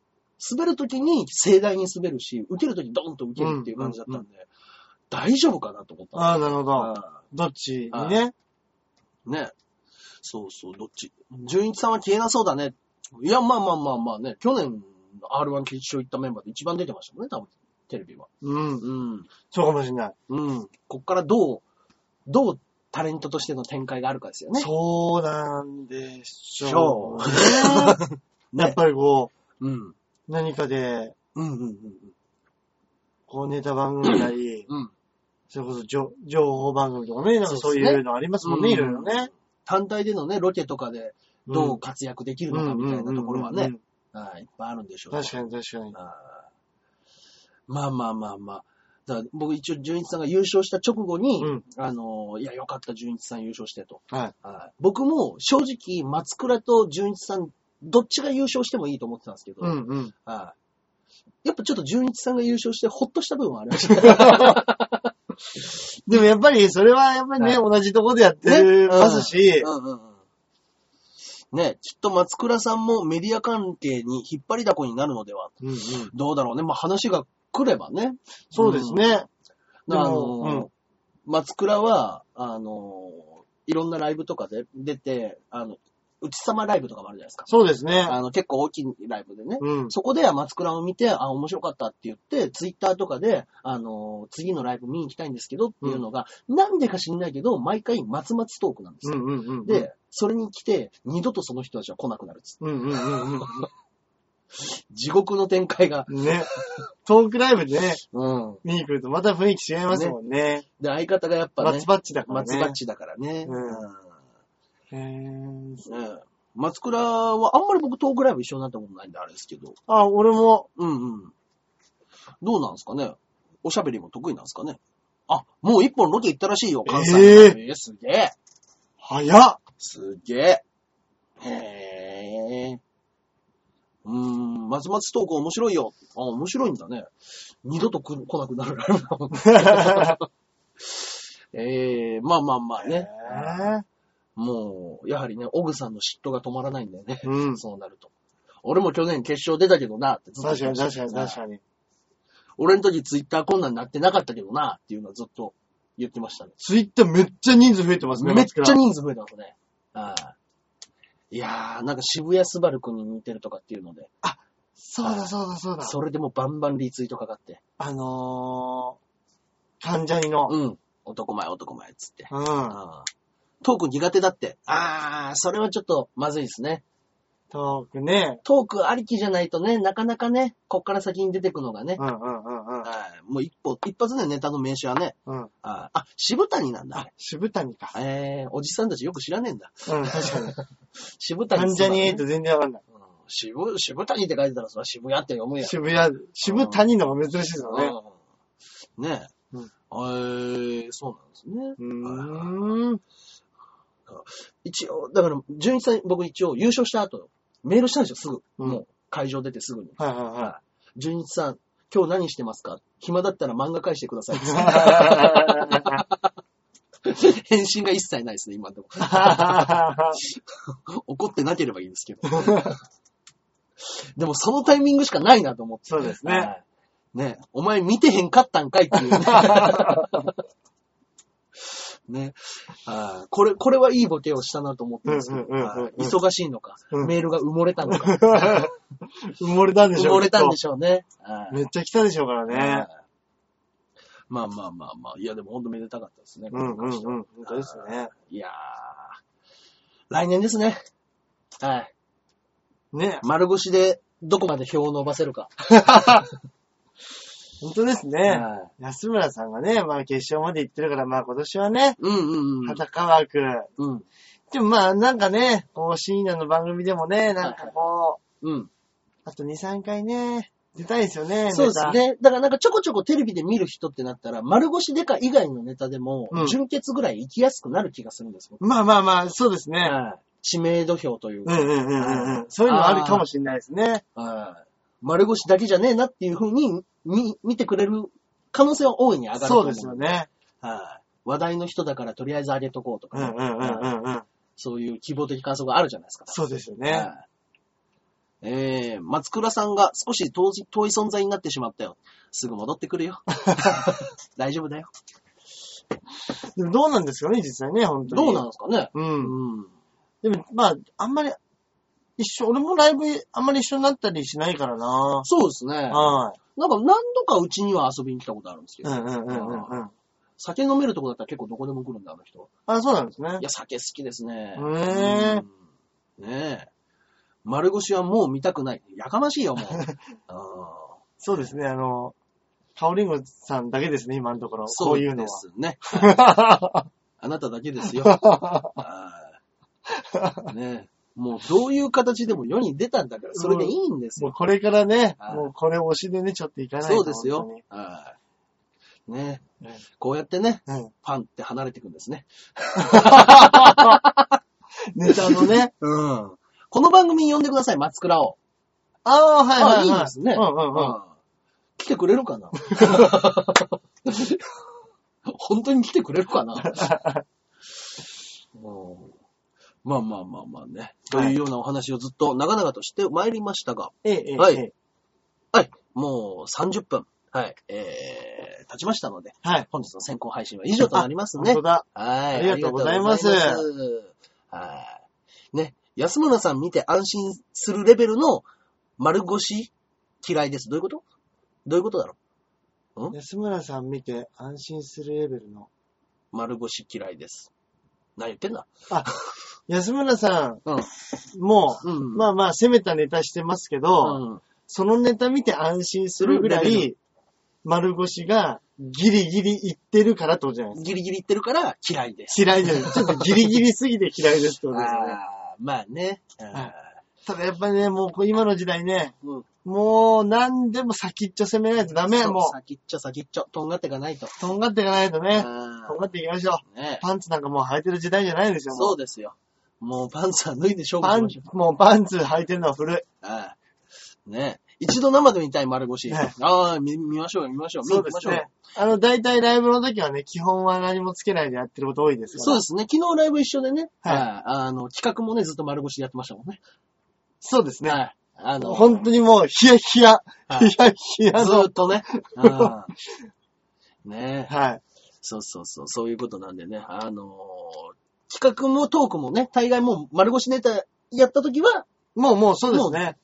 滑る時に盛大に滑るし、受ける時ドンと受けるっていう感じだったんで、大丈夫かなと思ったああ、なるほど。ああどっちにね？ね。そうそう、どっち？純一さんは消えなそうだね。いや、まあまあまあまあね、去年 R1 決勝行ったメンバーで一番出てましたもんね、多分、テレビは。うん。うん。そうかもしれない。うん。こっからどう、どうタレントとしての展開があるかですよね。そうなんでしょそううね。<laughs> やっね。ぱりこうん。う、何かで、うんうんうんこうネタ番組なり、うん。うん。それこそ情情報番組とかね、なんかそういうのありますもんね、いろいろね。単体でのね、ロケとかでどう活躍できるのかみたいなところはねい、いっぱいあるんでしょう。確かに確かに。まあまあまあまあ。だ僕一応、純一さんが優勝した直後に、うんあのーいや、よかった、純一さん優勝してと。はい。はい僕も正直、松倉と純一さん、どっちが優勝してもいいと思ってたんですけど、うんうん。はいやっぱちょっと純一さんが優勝してほっとした部分はありました。<laughs> でもやっぱり、それはやっぱりね、同じとこでやってねますし、うんうんうん。ね、きっと松倉さんもメディア関係に引っ張りだこになるのでは。うんうんどうだろうね。まあ話が来ればね。そうですね。あでのもうん松倉は、あのいろんなライブとかで出て、あの、内様ライブとかもあるじゃないですか。そうですね。あの、結構大きいライブでね。うん。そこでは松倉を見て、あ、面白かったって言って、ツイッターとかで、あの次のライブ見に行きたいんですけどっていうのが、なんでか知んないけど、毎回松々トークなんですよ。うんうんうん。で、それに来て、二度とその人たちは来なくなるっつってうんうんうん地獄の展開が。うん。ね。トークライブでね、うん。見に来るとまた雰囲気違いますもんね。で、相方がやっぱね松、バッチだからね。松バッチだからね。うんうんへーね松倉は、あんまり僕トークライブ一緒になったことないんであれですけど。あ、俺も、うんうん。どうなんですかね？おしゃべりも得意なんですかね？あ、もう一本ロケ行ったらしいよ、関西の。ええーすげえ。早っすげえ。へえ。うーん、松松トーク面白いよ。あ、面白いんだね。二度と来来なくなるライブだもんね。<laughs> ええまあまあまあね。へもう、やはりね、オグさんの嫉妬が止まらないんだよね。ーうん。そうなると。俺も去年決勝出たけどなってずっと確かに確かに確かに。俺の時ツイッターこんなんなってなかったけどなっていうのはずっと言ってましたね。ツイッターめっちゃ人数増えてますね。めっちゃ人数増えたんですね。はい。いやー、なんか渋谷スバルくんに似てるとかっていうので、そうだそうだそうだ。それでもうバンバンリツイートかかって、あのー、関ジャニの。うん、男前男前っつって。うん。あートーク苦手だって。あー、それはちょっとまずいですね。トークね。トークありきじゃないとね、なかなかね、こっから先に出てくのがねう。んうんうんうん。はい。もう一歩、一発でネタの名刺はね、うん。あー、あ渋谷なんだ、あれ。渋谷か。えー、おじさんたちよく知らねえんだ。うん、確かに。<laughs> 渋谷関ジャニねエイト全然わかんない。うん渋、渋谷って書いてたら、それは渋谷って読むやん。渋谷、渋谷の方が珍しいですよね。うんねえ。うんえー、そうなんですね。うーん。一応、だから、純一さん、僕一応優勝した後、メールしたんですよ、すぐ。うんもう、会場出てすぐに。はいはいは純一さん、今日何してますか？暇だったら漫画返してください。<laughs> 返信が一切ないですね、今のところ。<laughs> 怒ってなければいいですけど。でもそのタイミングしかないなと思って。そうですねはい。ねお前見てへんかったんかいっていうね。<laughs> ねこれ、これはいいボケをしたなと思ってるんですけど、忙しいのか、うんメールが埋もれたのか、<laughs> 埋もれたんでしょう埋もれたんでししょうね。はいめっちゃ来たでしょうからね。まあまあまあまあ、いやでも本当めでたかったですね。うんうんうん。本当ですね。いやー、来年ですね。はい。ね。丸腰でどこまで票を伸ばせるか。<laughs> 本当ですね。はい安村さんがね、まあ決勝まで行ってるから、まあ今年はね、うんうんうん。裸枠。うん。でもまあなんかね、こう深夜の番組でもね、なんかこう、うん。あと2、3回ね、出たいですよね、そうですネね。だからなんかちょこちょこテレビで見る人ってなったら、丸腰デカ以外のネタでもう、ん純潔ぐらい行きやすくなる気がするんですよ。タ。まあまあまあ、そうですね。はい知名度票というか。うんうんうんうんうん。そういうのあるかもしれないですね。はい丸腰だけじゃねえなっていう風に見見てくれる可能性は大いに上がると思そうですよね。はい話題の人だからとりあえず上げとこうとかね、うんうんうんうんうん。そういう希望的観測があるじゃないですか。そうですよね。はいえー、松倉さんが少し遠じ遠い存在になってしまったよ。すぐ戻ってくるよ。<laughs> 大丈夫だよ。でもどうなんですかね、実際ね、本当に。どうなんですかね。うん。うん。でも、まあ、あんまり、一緒、俺もライブあんまり一緒になったりしないからな。そうですね。はなんか何度かうちには遊びに来たことあるんですけい。ど、うんうんうんうんうん。酒飲めるとこだったら結構どこでも来るんだ、あの人。あ、そうなんですねい。や、酒好きですね。へーうんねえ。丸腰はもう見たくない。やかましいよ、もう。<laughs> そうですね、あの、カオリンゴさんだけですね、今のところ。こそうういうのは。ですね。あなただけですよ。<laughs> はいねえ。もうどういう形でも世に出たんだから、それでいいんですよ。もうこれからね、はいもうこれ推しでね、ちょっといかないと。そうですよ本。はい。ねえうんこうやってね。うん。パンって離れていくんですね。<laughs> ネタのね。うん。この番組に呼んでください、松倉を。ああ、はいはいい。いいですね。うんうんうん。うん来てくれるかな？<laughs> 本当に来てくれるかな？<laughs> うんまあまあまあまあね。というようなお話をずっと長々としてまいりましたが、ええ、ええ。はいええはい。もう30分、はい、えー、経ちましたので、はい。本日の先行配信は以上となりますね本当。だ。はい。ありがとうございますはい。ね。安村さん見て安心するレベルの丸腰嫌いです。どういうこと？どういうことだろ安村さん見て安心するレベルの。う丸腰嫌いです。何言ってんだ？安村さん、うん。もう、うん。まあまあ攻めたネタしてますけど、うん。そのネタ見て安心するぐらい、丸腰がギリギリいってるからってことじゃないですか。ギリギリ言ってるから嫌いです。嫌いです。ちょっとギリギリすぎて嫌いですってことですよね。<laughs> まあね。はいただやっぱりね、もうこう今の時代ね、うん。もう何でも先っちょ攻めないとダメ。そうも先っちょ先っちょ。とんがっていかないと。う、とんがっていかないとね、あとんがっていきましょう。ーねパンツなんかもう履いてる時代じゃないですよ。もそうですよ。もうパンツは脱いで勝負パンしましょう。もうパンツ履いてるのは古い。ああね一度生で見たい丸腰。はいああ、見見ましょうよ、見ましょう。見そうに行きましょうよですね。あの、大体ライブの時はね、基本は何もつけないでやってること多いですから。そうですね。昨日ライブ一緒でね、はいはいあの、企画もね、ずっと丸腰でやってましたもんね。そうですね。はい。あの、本当にもう、ヒヤヒヤ、はいヒヤヒヤずのーっ。とね。<laughs> ああねはい。そうそうそう、そういうことなんでね。あのー企画もトークもね、大概もう丸腰ネタやった時は、もうもうそうですね。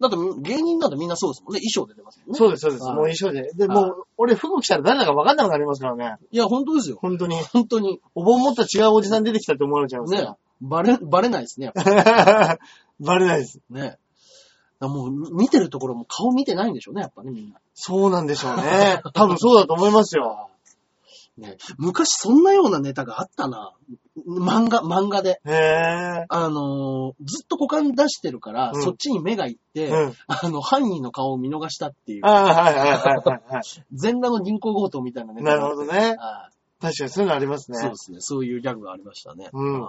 だって芸人なんてみんなそうですもんね。衣装で出ますもんね。そうです、そうです。はいもう衣装で。で、はいもう、俺服着たら誰だか分かんなくなりますからね。いや、本当ですよ。本当に。本当に。お盆持った違うおじさん出てきたって思われちゃいますねか。バレ、バレないですね。<laughs> バレないです。ね。もう、み見てるところも顔見てないんでしょうね、やっぱね、みんな。そうなんでしょうね。多分そうだと思いますよ。ね、昔そんなようなネタがあったな。漫画、漫画で。へえ。あのーずっと股間出してるから、うんそっちに目がいって、うん。あの、犯人の顔を見逃したっていうあ、あ、はいはいはいはいはい。<laughs> 全裸の銀行強盗みたいなネタなるほどね。あ確かにそういうのありますね。そうですね。そういうギャグがありましたね。うん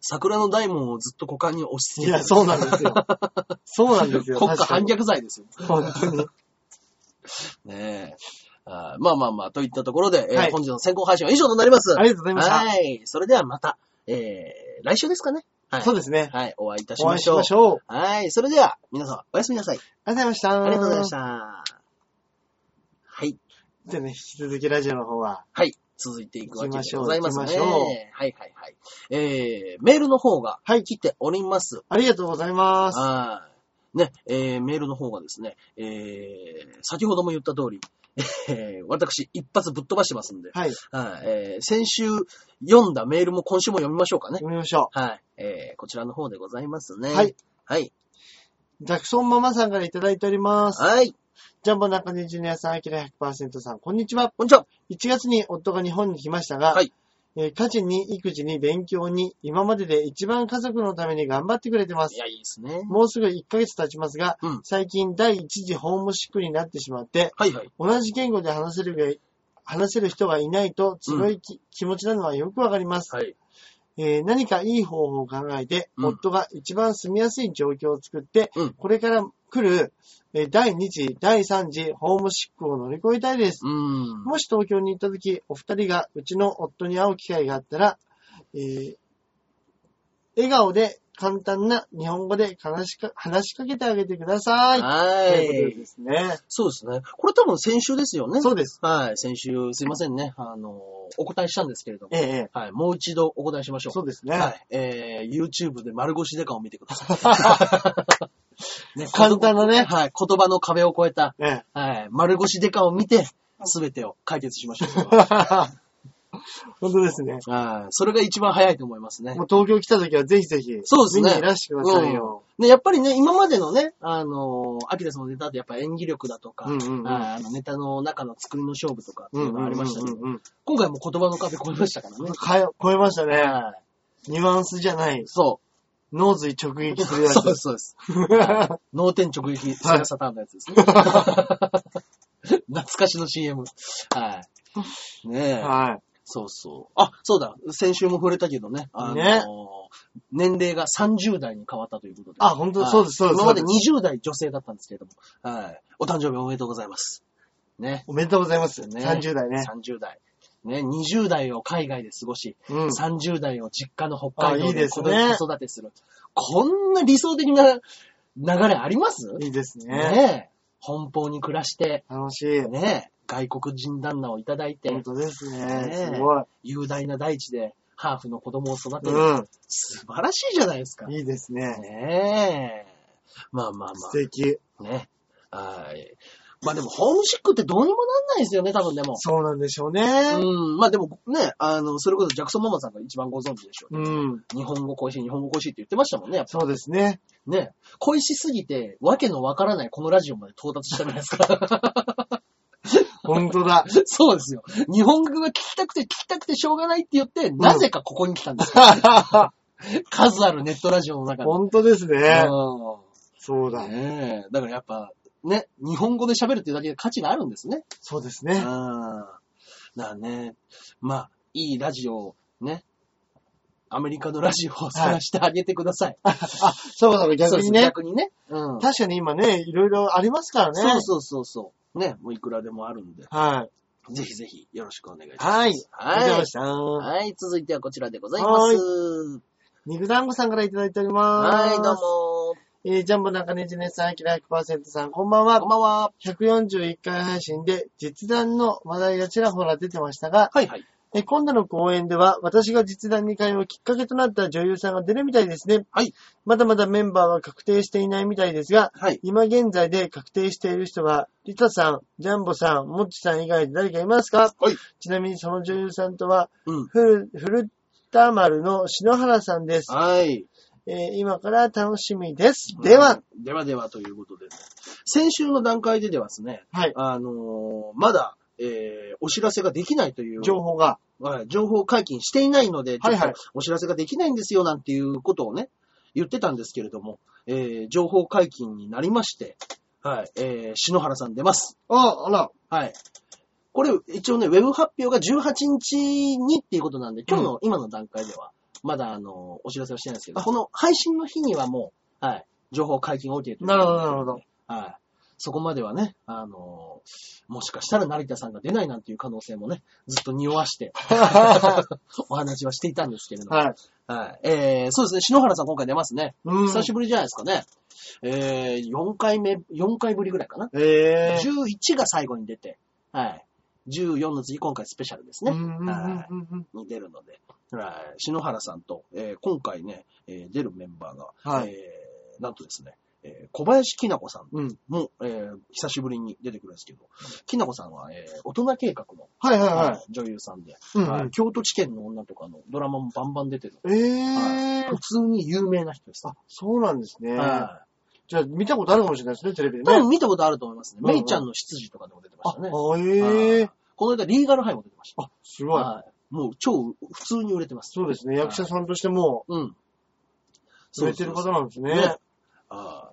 桜の大門をずっと股間に押し付けていや、そうなんですよ。<laughs> そうなんですよ。国家反。逆罪ですよ。本当に。<laughs> ねえ。まあまあまあ、といったところで、えーはい本日の先行配信は以上となります。ありがとうございました。はい。それではまた、えー、来週ですかね。はい。そうですね。はい。お会いいたしお会いしましょう。ましょう。はい。それでは、皆様、おやすみなさい。ありがとうございました。ありがとうございまし。た。はい。じゃあね、引き続きラジオの方は。はい。続いていくわけで行きましょうございますね。行きましょうはいはいはい。えー、メールの方がはい来ております。ありがとうございます。はい。ね、えー、メールの方がですね、えー、先ほども言った通り、えー、私、一発ぶっ飛ばしてますんで、はい。はい、えー、先週読んだメールも今週も読みましょうかね。読みましょはい。えー、こちらの方でございますね。はい。はい。う。ジャクソンママさんからいただいております。はい。ジャンボ中根ジュニアさん、アキラ100%さん、こんにちは。こんにちは。1月に夫が日本に来ましたが、はいえー家事に育児に勉強に今までで一番家族のために頑張ってくれてます。いや、いいですね。もうすぐ1ヶ月経ちますが、うん最近第一次ホームシックになってしまって、はいはい。同じ言語で話せるが話せる人がいないと強いき、気持ちなのはよくわかります。はい。えー何かいい方法を考えて、うん夫が一番住みやすい状況を作って、うんこれから来る、えー第2次、第3次ホームシックを乗り越えたいです。もし東京に行った時、お二人がうちの夫に会う機会があったら、えー笑顔で簡単な日本語で話しか話しかけてあげてください。はということい。ですね。そうですね。これ多分先週ですよね。そうです。はい。先週、すいませんね。あの、お答えしたんですけれども。ええええはい。もう一度お答えしましょう。そうですね。はい。えー、YouTube で丸腰デカを見てください。<laughs> ね簡単なねはい。言葉の壁を越えた、ええはい。丸腰デカを見て、すべてを解決しましょう。<laughs> 本当ですね。はい。それが一番早いと思いますねも。う東京来た時はぜひぜひ、そうですね見にいらしてくださいよ。で、やっぱりね、今までのね、あの、アキラスのネタってやっぱ演技力だとか、うんうんうんはいあのネタの中の作りの勝負とかっていうのがありましたけど、うんうんうん今回も言葉の壁越えましたからね。超えましたね。はい。ニュアンスじゃない。そ脳髄直撃するう。やつ。<laughs> そうです、そうです。<laughs> 脳天直撃セガサターンのやつですね。<laughs> 懐かしの CM。はい。ねえ。はそうそう。あ、そうだ。先週も触れたけどね。あのね年齢が30代に変わったということで。あ本当はいそうですそうです今までそうで20代女性だったんですけれども。はい。お誕生日おめでとうございます。ね。い。おめでとうございます。ね30代ね。30代。ね、20代を海外で過ごし、うん。30代を実家の北海道です子ね育てする。こんな理想的な流れあります？いいですね。ねえ。奔放に暮らして、楽しい。ねえ。外国人旦那をいただいて本、当ですねね。すごい。雄大な大地でハーフの子供を育てる。う素晴らしいじゃないですか。ん。いいですね。ねえ。まあまあ素敵。まあ。ね。はい。まあでも、ホームシックってどうにもなんないですよね、多分でも。そうなんでしょうね。うん。まあでもね、あの、それこそジャクソンママさんが一番ご存知でしょう。うん。日本語恋しい、日本語恋しいって言ってましたもんね、そうですね。ね。恋しすぎて、わけのわからないこのラジオまで到達したじゃないですか。<laughs> 本当だ。そうですよ。日本語が聞きたくて聞きたくてしょうがないって言って、なぜかここに来たんですよ。<laughs> 数あるネットラジオの中で。本当ですね。うんそうだ。ねえ。だからやっぱ、ね、日本語で喋るっていうだけで価値があるんですね。うん。そうですね。だからね、まあ、いいラジオをね、アメリカのラジオを探してあげてください。あ、そうかそうか、逆にね。逆にね。うん。確かに今ね、いろいろありますからね。そうそうそうそう。ね、もういくらでもあるんで、はい。ぜひぜひよろしくお願いします。はい。ありがとうございま。した。はい、続いてはこちらでございます。肉団子さんからいただいております。はい、どうも。えー、ジャンボ中根ジネさん、アキラ100%さん、こんばんはこん。ばんは。141回配信で実弾の話題がちらほら出てましたが、はいはい。えー今度の公演では私が実弾に通うきっかけとなった女優さんが出るみたいですね。はい。まだまだメンバーは確定していないみたいですが、はい。今現在で確定している人は、リタさん、ジャンボさん、モッチさん以外で誰かいますか？はい。ちなみにその女優さんとは、うん。フル、フルタマルの篠原さんです。はい。えー今から楽しみです。では、うん。ではではということで、先週の段階でではですね、はい。あのーまだえー、お知らせができないという、情報が。はい情報解禁していないので、はいはいお知らせができないんですよ、なんていうことをね、言ってたんですけれども、えー、情報解禁になりまして、はい、えー、篠原さん出ます。あ、あら。はい。これ、一応ね、ウェブ発表が18日にっていうことなんで、今日の、今の段階では、まだ、あの、お知らせはしてないんですけど、あこの配信の日にはもう、はい、情報解禁 OK ということでなるほど、なるほど。はい。そこまではね、あのもしかしたら成田さんが出ないなんていう可能性もね、ずっと匂わして、<laughs> お話はしていたんですけれども。はい。はい。えー、そうですね、篠原さん今回出ますね。うん。久しぶりじゃないですかね。えー、4回目、4回ぶりぐらいかな。ええ11が最後に出て、はい。14の次、今回スペシャルですね。うんはいに出るので、はい。篠原さんと、えー今回ね、えー出るメンバーが、はいえーなんとですね、えー小林きな子さんうん。も、えー久しぶりに出てくるんですけど、きなこさんは、えー大人計画の、はいはいは女優さんで、い。うんはいうん。京都地検の女とかのドラマもバンバン出てる。ええ普通に有名な人です。あ、そうなんですね。はじゃあ、見たことあるかもしれないですね、テレビでい。多ね。分見たことあると思いますね。うんうんメイちゃんの執事とかでも出てまあしたね。、あえこの間、リーガルハイも出てました。あ、すごい。はい。もう超普通に売れてます。そうですね。役者さんとしても、うん。売れてる方なんですね。ねあ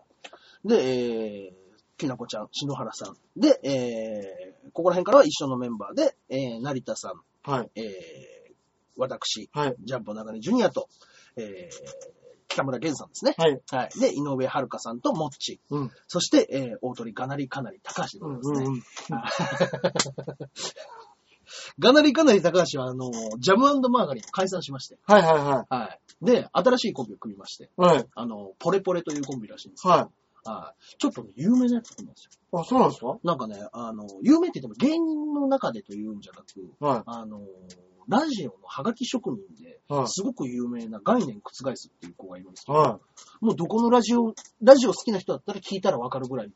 ーで、えー、きなこちゃん、篠原さん。で、えー、ここら辺からは一緒のメンバーで、えー、成田さん、はい。えー、私、はい。ジャンボ中根ジュニアと、えー、北村源さんですね。はい。はい。で、井上遥さんとモッチ。うん。そして、えー、大鳥かなりかなり高橋でうございんますね。うんうん。がなりかなり高橋は、あの、ジャムマーガリンを解散しまして。はいはいははい。で、新しいコンビを組みまして。い。はい。あの、ポレポレというコンビらしいんですけど。はい。はい。ちょっとね、有名なやつなんですよ。あ、そうなんですか？なんかね、あの、有名って言っても芸人の中でというんじゃなく、はあの、ラジオのハガキ職人で、はいすごく有名な概念覆すっていう子がいるんですい。けど、はもうどこのラジオ、ラジオ好きな人だったら聞いたらわかるぐらい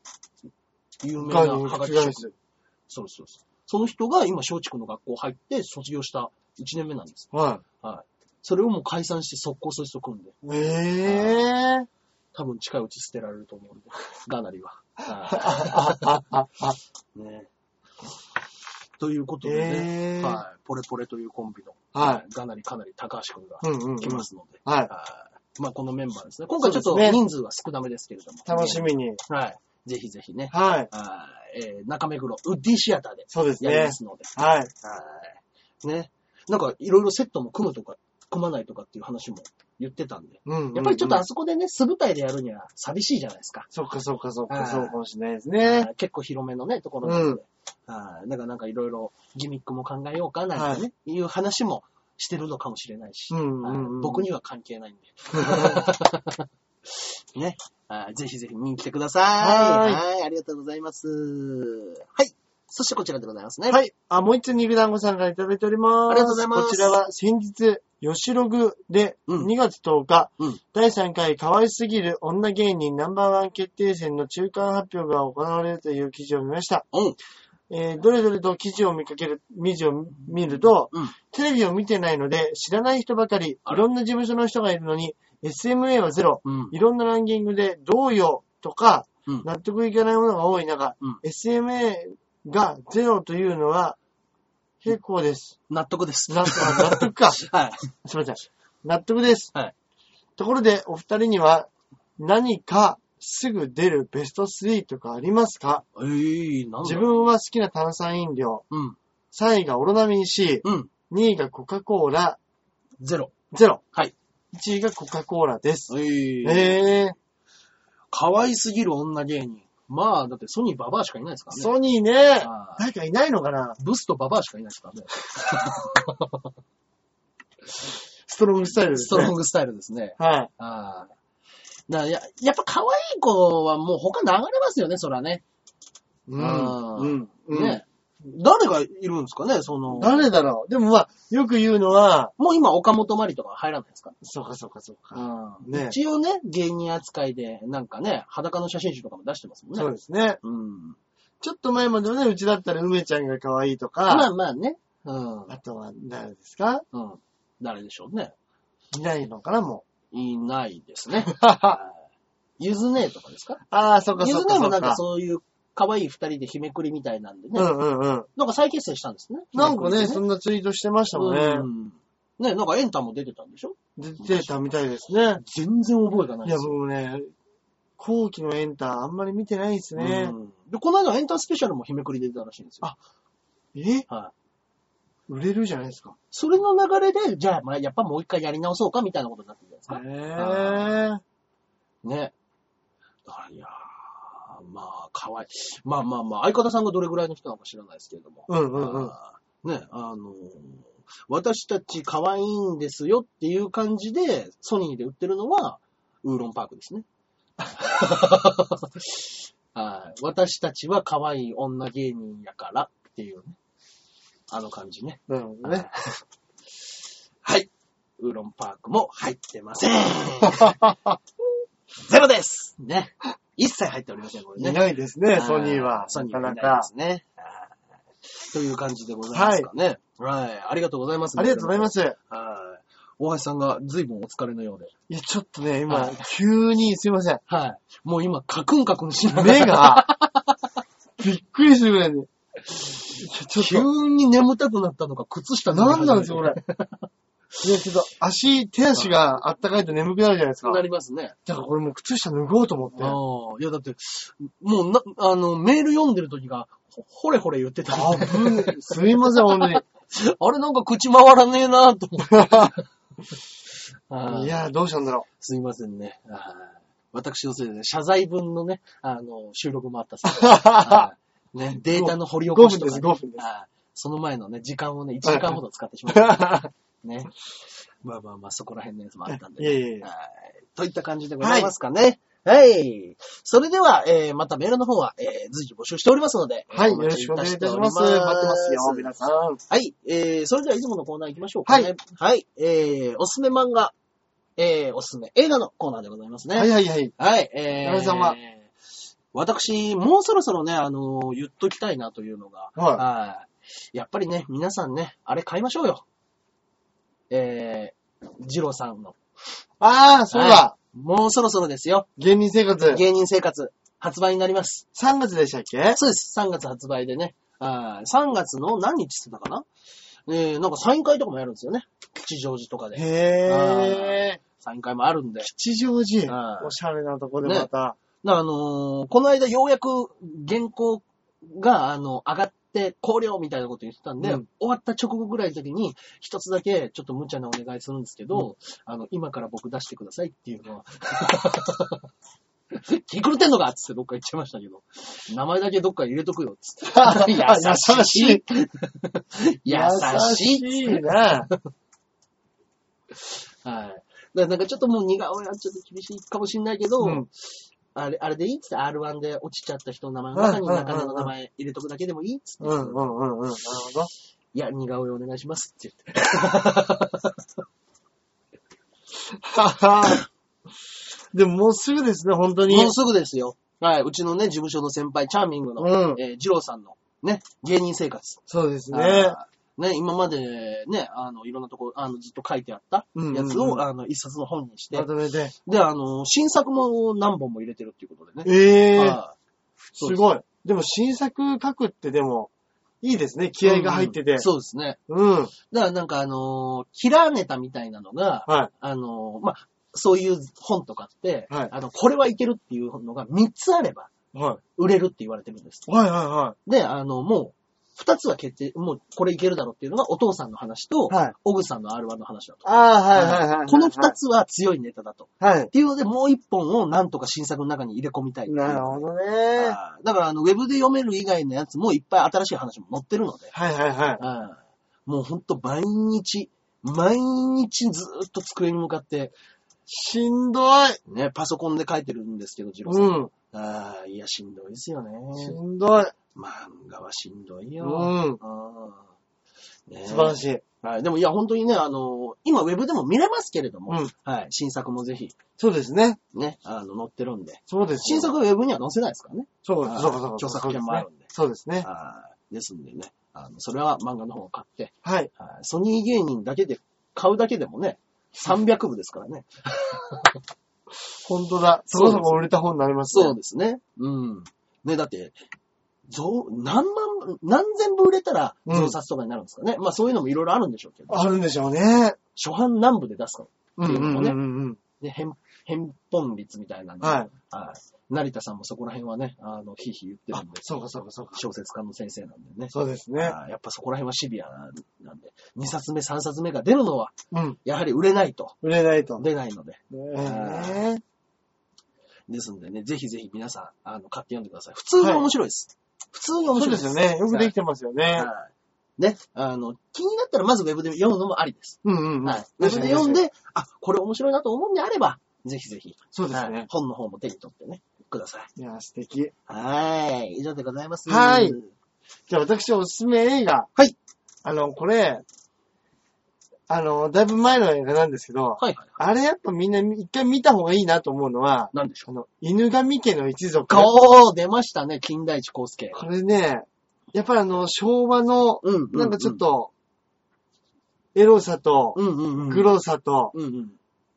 有い。名なハガキ職人。そうそうそう。その人が今松竹の学校入って卒業した1年目なんです。はそれをもう解散して速攻そいつと組んで、い。ええ多分近いうち捨てられると思うんで、ガナリは。<laughs> ねということでね、ええはい、ポレポレというコンビの、はいガナリかなり高橋くんが。来ますので、はい。はいまあこのメンバーですね。今回ちょっと人数は少なめですけれども。楽しみに。はい。ぜひぜひね、はい。はいえー中目黒、ウッディシアターでそうですねやりま。すので、はい。はい。ね。なんかいろいろセットも組むとか、組まないとかっていう話も言ってたんで、うん。やっぱりちょっとうんあそこでね、素舞台でやるには寂しいじゃないですか。そっかそっかそっか、はいそうかもしれないですね。はい結構広めのね、ところなので。はい。だからなんかいろいろギミックも考えようかなんてね、い、う話もしてるのかもしれないし、うんうんうんはい僕には関係ないんで。<laughs> ね。はいぜひぜひ見に来てください。はいはい。ありがとうございます。はい。そしてこちらでございますね。はい。あ、もう一つ肉団子さんからいただいております。ありがとうございますこちらは先日、吉ログでうん2月10日、うん第3回可愛すぎる女芸人ナンバーワン決定戦の中間発表が行われるという記事を見ました。うん。えーどれどれと記事を見かける、記事を見ると、うん。テレビを見てないので知らない人ばかり、いあらろんな事務所の人がいるのに、SMA はゼロ、うん。いろんなランキングでどうよとか、うん。納得いかないものが多い中、うん SMA がゼロというのは結構です。納得です。なあ納得か。す <laughs> はい。みません。納得です。はいところで、お二人には何かすぐ出るベスト3とかありますか？えー、なんだ自分は好きな炭酸飲料。うん。3位がオロナミン C。うん。2位がコカ・コーラ。ゼロ。ゼロ。はい。1位がコカ・コーラです。えー、えー、可愛すぎる女芸人。まあ、だってソニーババアしかいないですからね。ソニーね。誰かいないのかな？ブスとババアしかいないですからね。<laughs> ストロングスタイルですね。ストロングスタイルですね。はい。ああ。だや、やっぱ可愛い子はもう他流れますよね、そらね。うん。うん。うんね。誰がいるんですかね、その。誰だろうでもまあ、よく言うのは、もう今岡本まりとか入らないですか？そうかそうかそうか。うん。ね一応ね、芸人扱いで、なんかね、裸の写真集とかも出してますもんね。そうですね。うん。ちょっと前まではね、うちだったら梅ちゃんが可愛いとか、まあまあね。うん。あとは誰ですか？うん。誰でしょうね。いないのかな、もいないですね。<laughs> ゆずねえとかですか？あ、そうかゆそうかそうかずねえもなんか。そういう可愛い二人で日めくりみたいなんでね。うんうんうん。なんか再結成したんですね。なんかね、そんなツイートしてましたもんね。うんね、なんかエンタも出てたんでしょ？出てたみたいですね。全然覚えがないいや、ですよ。僕ね、後期のエンターあんまり見てないですね。うんで、この間エンタスペシャルも日めくりで出たらしいんですよ。あえ？はい。売れるじゃないですか。それの流れで、じゃあ、まあ、やっぱもう一回やり直そうかみたいなことになってるんじゃないですか。へぇね。だから、いやー、まあ、かわいい。まあまあまあ、相方さんがどれぐらいの人なのか知らないですけれども。うんうんうん。ね、あのー私たち可愛いんですよっていう感じで、ソニーで売ってるのは、ウーロンパークですね。<laughs> はい私たちは可愛い女芸人やからっていうね。あの感じね。なるほどね。はい。ウーロンパークも入ってません。<laughs> ゼロですね。一切入っておりません、これね。いないですね、はいソニーは。ソニーなかなかはいないで。すね。はいという感じでございますかね。はい。ありがとうございます。ありがとうございます。はい。大橋さんが随分お疲れのようで。いや、ちょっとね、今はい、急にすいません。はい。もう今、カクンカクンしながら。目が、びっくりするぐらいに。急に眠たくなったのか、靴下と、なんなんですよ、これ。れ。<laughs> いや、ちょっと、足、手足があったかいと眠くなるじゃないですか。なりますね。だからこれもう靴下脱ごうと思って。ああ。いや、だって、もうな、あの、メール読んでる時が、ほほれほれ言ってたんで。あぶねすいません、本当に。<laughs> あれなんか口回らねえなと思って。<laughs> はいいや、どうしたんだろすいませんね。はい私のせいで、ね、謝罪文のね、あの、収録もあったそうではいね、データの掘り起こしとか、ね。5分です5分ですはいその前のね、時間をね、1時間ほど使ってしまった。<laughs> ね。まあまあまあ、そこら辺のやつもあったんで、う。いやいやいや。はい。といった感じでございますかね。はい。それでは、えー、またメールの方は、えー、随時募集しておりますので、はい、およろしくお願いいたします。待待ってますよ、皆さん。はい。えー、それではいつものコーナー行きましょうかね。はい。えー、おすすめ漫画、えー、おすすめ映画のコーナーでございますね。はいはいはい。はい。えー、皆様私、もうそろそろね、あのー言っときたいなというのが、はいはい。やっぱりね、皆さんね、あれ買いましょうよ。えー、ジローさんの。ああ、そうだは。もうそろそろですよ。芸人生活。芸人生活、発売になります。3月でしたっけ？そうです。3月発売でね。あー3月の何日ってたかな？えー、なんかサイン会とかもやるんですよね。吉祥寺とかで。へー。サイン会もあるんで。吉祥寺？は。いおしゃれなとこでまた。なあのーこの間ようやく原稿が、あの、上がって、考慮みたいなこと言ってたんで、うん終わった直後ぐらいの時に、一つだけちょっと無茶なお願いするんですけど、あの、今から僕出してくださいっていうのは、<laughs> 気狂ってんのかっつってどっか行っちゃいましたけど、名前だけどっか入れとくよっつって。<laughs> 優しい。優しい。優しいな。<laughs> はい。だからなんかちょっともう似顔絵はちょっと厳しいかもしんないけど、うんあれ、あれでいいっつって R1 で落ちちゃった人の名前の中に中根の名前入れとくだけでもいいっつって。うんうんうんうん。なるほど。いや、似顔絵お願いしますって言って。ははでももうすぐですね、本当に。もうすぐですよ。はい。うちのね、事務所の先輩、チャーミングの、うん。えー、ジローさんの、ね、芸人生活。そうですね。ね、今までね、あの、いろんなとこ、あの、ずっと書いてあったうんうんうんやつを、あの、一冊の本にしてま、とめて。で、あの、新作も何本も入れてるっていうことでね。ええはいすごい。でも新作書くってでも、いいですね。気合が入ってて。そうですね。うん。だからなんかあのーキラーネタみたいなのが、はい。あのーまあ、そういう本とかって、はいあの、これはいけるっていうのが3つあればは売れるって言われてるんです。い。はいはいはで、あの、もう、2つは決定、もうこれいけるだろうっていうのがお父さんの話と、い。はい。オグさんの R1 の話だと。ああ、はいはいはい。この2。つは強いネタだと。はいっ。ていうので、もう1本をなんとか新作の中に入れ込みたいっていうなるほどね。あーだから、あの、ウェブで読める以外のやつもいっぱい新しい話も載ってるので、はいはいはい。もうほんと毎日、毎日ずーっと机に向かって、しんどい。ね、パソコンで書いてるんですけど、ジローさん。うん。ああ、いや、しんどいですよね。しんどい。漫画はしんどいよ。うん。ね素晴らしい。はい。でも、いや、本当にね、あの、今、ウェブでも見れますけれども、うんはい。新作もぜひ、そうですね。ね、あの、載ってるんで。そうです。新作はウェブには載せないですからね。そうあーそうそうそう。著作権もあるんで。そうですね。あーですんでね、あの、それは漫画の方を買って、はい。はいソニー芸人だけで、買うだけでもね、300部ですからね。<laughs> 本当だ。そこそこ売れた本になりますね。そうですね。うん。ね、だって、増、何万、何千部売れたらうん増刷とかになるんですかね。まあそういうのもいろいろあるんでしょうけど。あるんでしょうね。初版何部で出すか。うんうんうんうん。で、返、返本率みたいなんで。はい。はい。成田さんもそこら辺はね、あの、ひいひい言ってるあんで、、そうかそうかそうか。小説家の先生なんでね。そうですね。やっぱそこら辺はシビアなんで、2冊目、3冊目が出るのは、うん。やはり売れないと。売れないと。出ないので。ねですんでね、ぜひぜひ皆さん、あの、買って読んでください。普通に面白いです。普通に面そう白いですよね。よくできてますよね。はい。ね、あの、気になったらまずウェブで読むのもありです。うんうんうん。はい。ウェブで読んで、あ、これ面白いなと思うんであれば、ぜひぜひ、はいそうですね。本の方も手に取ってね、ください。いや、素敵。はい。以上でございます。はいじゃあ私おすすめ映画。はい。あの、これ、あの、だいぶ前の映画なんですけど、はいはい。あれやっぱみんな一回見た方がいいなと思うのは、なんでしょあの、犬神家の一族。う。おー、出ましたね、金田一耕介。これね、やっぱりあの、昭和の、うんうん、うん。なんかちょっ、と、エロさと、うんうんうん。グロさと、うん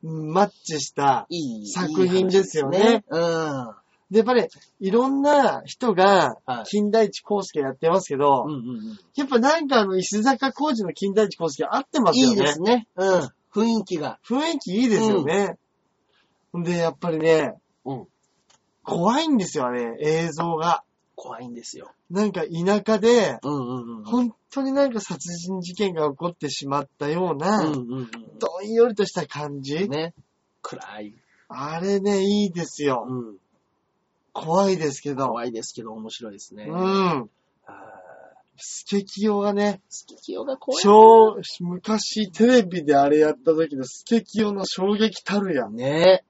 うん。マッチした、いい。作品ですよねいい話ですうん。で、やっぱり、いろんな人がはい、金田一耕介やってますけど、うんうんうん。やっぱなんかあの、石坂浩二の金田一耕介合ってますよね。いいですね。うん。雰囲気が。雰囲気いいですよね。で、やっぱりね、うん。怖いんですよ、あれ、映像が。怖いんですよ。なんか田舎で、うんうんうん。本当になんか殺人事件が起こってしまったような、うんうんうん。どんよりとした感じ。ね。暗い。あれね、いいですよ。うん。怖いですけど。怖いですけど面白いですね。うん。スケキヨがね、スケキヨが怖い。超、昔テレビであれやった時のスケキヨの衝撃たるやん。ね。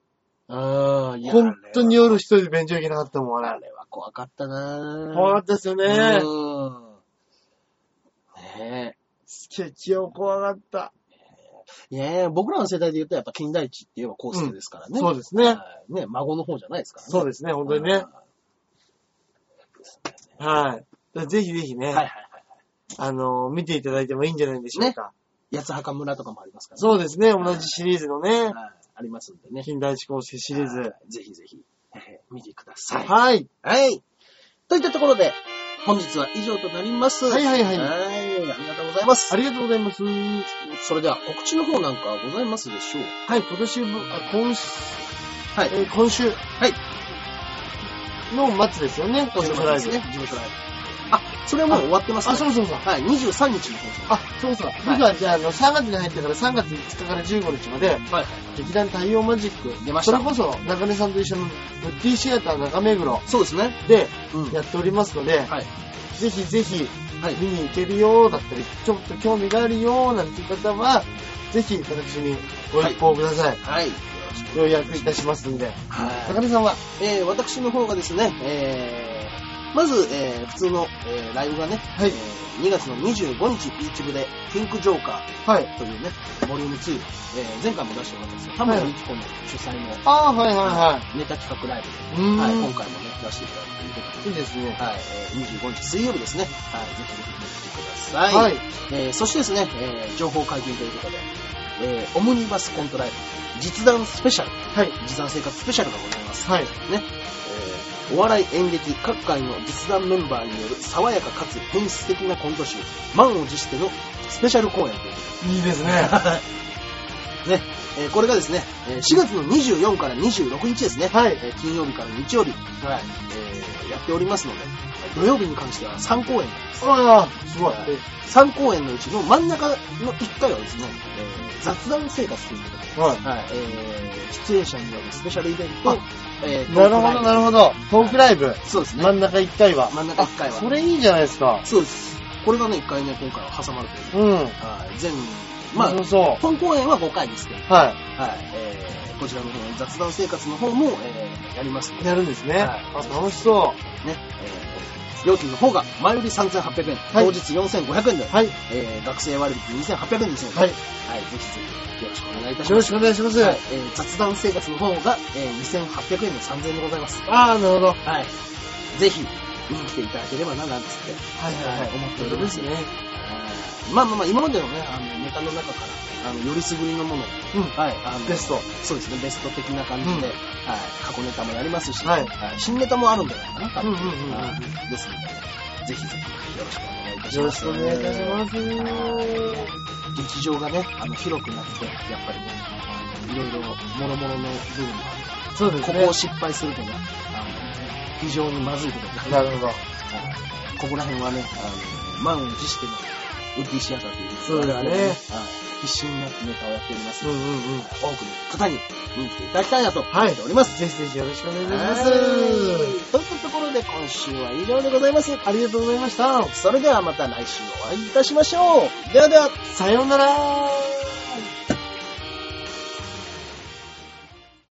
うん。いや本当に夜あ一人で勉強行けなかったもん、ああれ。れは怖かったな怖かったですよね。うん。ねスケキヨ怖かった。え。ねえ、僕らの世代で言うとやっぱ金田一って言えばコースケですからね。そうですね。はいね、孫の方じゃないですからね。そうですね、本当にね。はい。ぜひぜひね、はいはいはい。あの、見ていただいてもいいんじゃないでしょうか。八つ墓村とかもありますからね。そうですね、同じシリーズのね、はいありますんでね。近代一公式シリーズ。はいぜひぜひ、えー見てください。はい。はい。といったところで、本日は以上となります。はいはいはいはい。ありがとうございます。ありがとうございます。それでは告知の方なんかはございますでしょう？はい、今年ぶ、あ今週、はい。えー今週はい。の末ですよね、今週事務所ライブですね。事務所ライブ。あ、それはもう終わってますね。あ、そうそうそう。はい。23日の放送。あ、そうそう。僕はじゃあ、あの、3月に入ってから3月5日から15日まで、はい。劇団太陽マジック。出ましたそれこそ、中根さんと一緒の、ブッディシアター中目黒そうですね。でうん。やっておりますので、はい。ぜひぜひ、はい。見に行けるよだったり、ちょっと興味があるよなんていう方は、ぜひ私にご一報ください。はい。予約いたしますんで。はい。中根さんは、えー、私の方がですね、えー、まず、えー、普通の、えー、ライブがね、はいえー2月の25日ビーチ部で、ピンクジョーカはい。ーというね、ボリューム2、えー、前回も出してもらったんですけど、田村美紀子の主催の、ああ、はいはいはネタ企画ライブ。で、はい、今回もね、出していただくということで、いいですね。はい、えー、25日水曜日ですね、はい、ぜひぜひ見てください。はい。えーそしてですね、えー情報解禁ということで、えーオムニバスコントライブ、実弾スペシャル、はい。実弾生活スペシャルがございます。はい。ね、えーお笑い演劇各界の実弾メンバーによる爽やかかつ変質的なコント集、満を持してのスペシャル公演というこいいですね。<laughs> ね、えーこれがですね、えー4月の24から26日ですね、はい。えー金曜日から日曜日、はいえーやっておりますので、土曜日に関しては3公演です。ああ、すごい。3公演のうちの真ん中の1回はですね、えー雑談生活ということで、はい。はいえー出演者によるスペシャルイベントあ、えーなるほど、なるほど。トークライブ。そうですね。真ん中1回は。真ん中1回はあそれいいじゃないですか。そうです。これがね、1回ね、今回は挟まるという。うん。はい。全、まあ、そうそ本公演は5回ですけど、う。ははい。えー、こちらの方、雑談生活の方も、えー、やりますのい。で、やるんですね。はいあ、楽しそう。ね、えー、料金の方が、前売り3800円、はい当日4500円で、はい。えー、学生割引2800円ですので、はい。はい、ぜひぜひ、よろしくお願いいたしよろします。くお願いします。はい、えー、雑談生活の方が、えー、2800円の3000円でございます。ああ、なるほど。ははい。ぜひ、見に来ていただければな、なんつって、いはいはい。思っておりますね。はいまあまあまあ、今までのね、あの、ネタの中から、あの、よりすぐりのものを、うん。はい、あの、ベスト。そうですね、ベスト的な感じで、うんはい、過去ネタもやりますし、はい新ネタもあるんじゃないかな、多分。うんうんうんですので、ぜひぜひよろしくお願いいたしよろします。くお願いいたします。劇場がね、あの、広くなって、やっぱりね、あのいろいろ、もろもろの部分もある。そうですねここを。失敗するとね、あの、非常にまずいことになる。なるほど。はいここら辺はね、あの、満を持してのウッディシアターという、そうだねはい必死になってネタをやっておりますうんうんうん。多くの方に見に来ていただきたいなと思はいっております。ぜひぜひよろしくお願いいたしはいます。というところで今週は以上でございます。ありがとうございました。それではまた来週お会いいたしましょう。ではでは。さようなら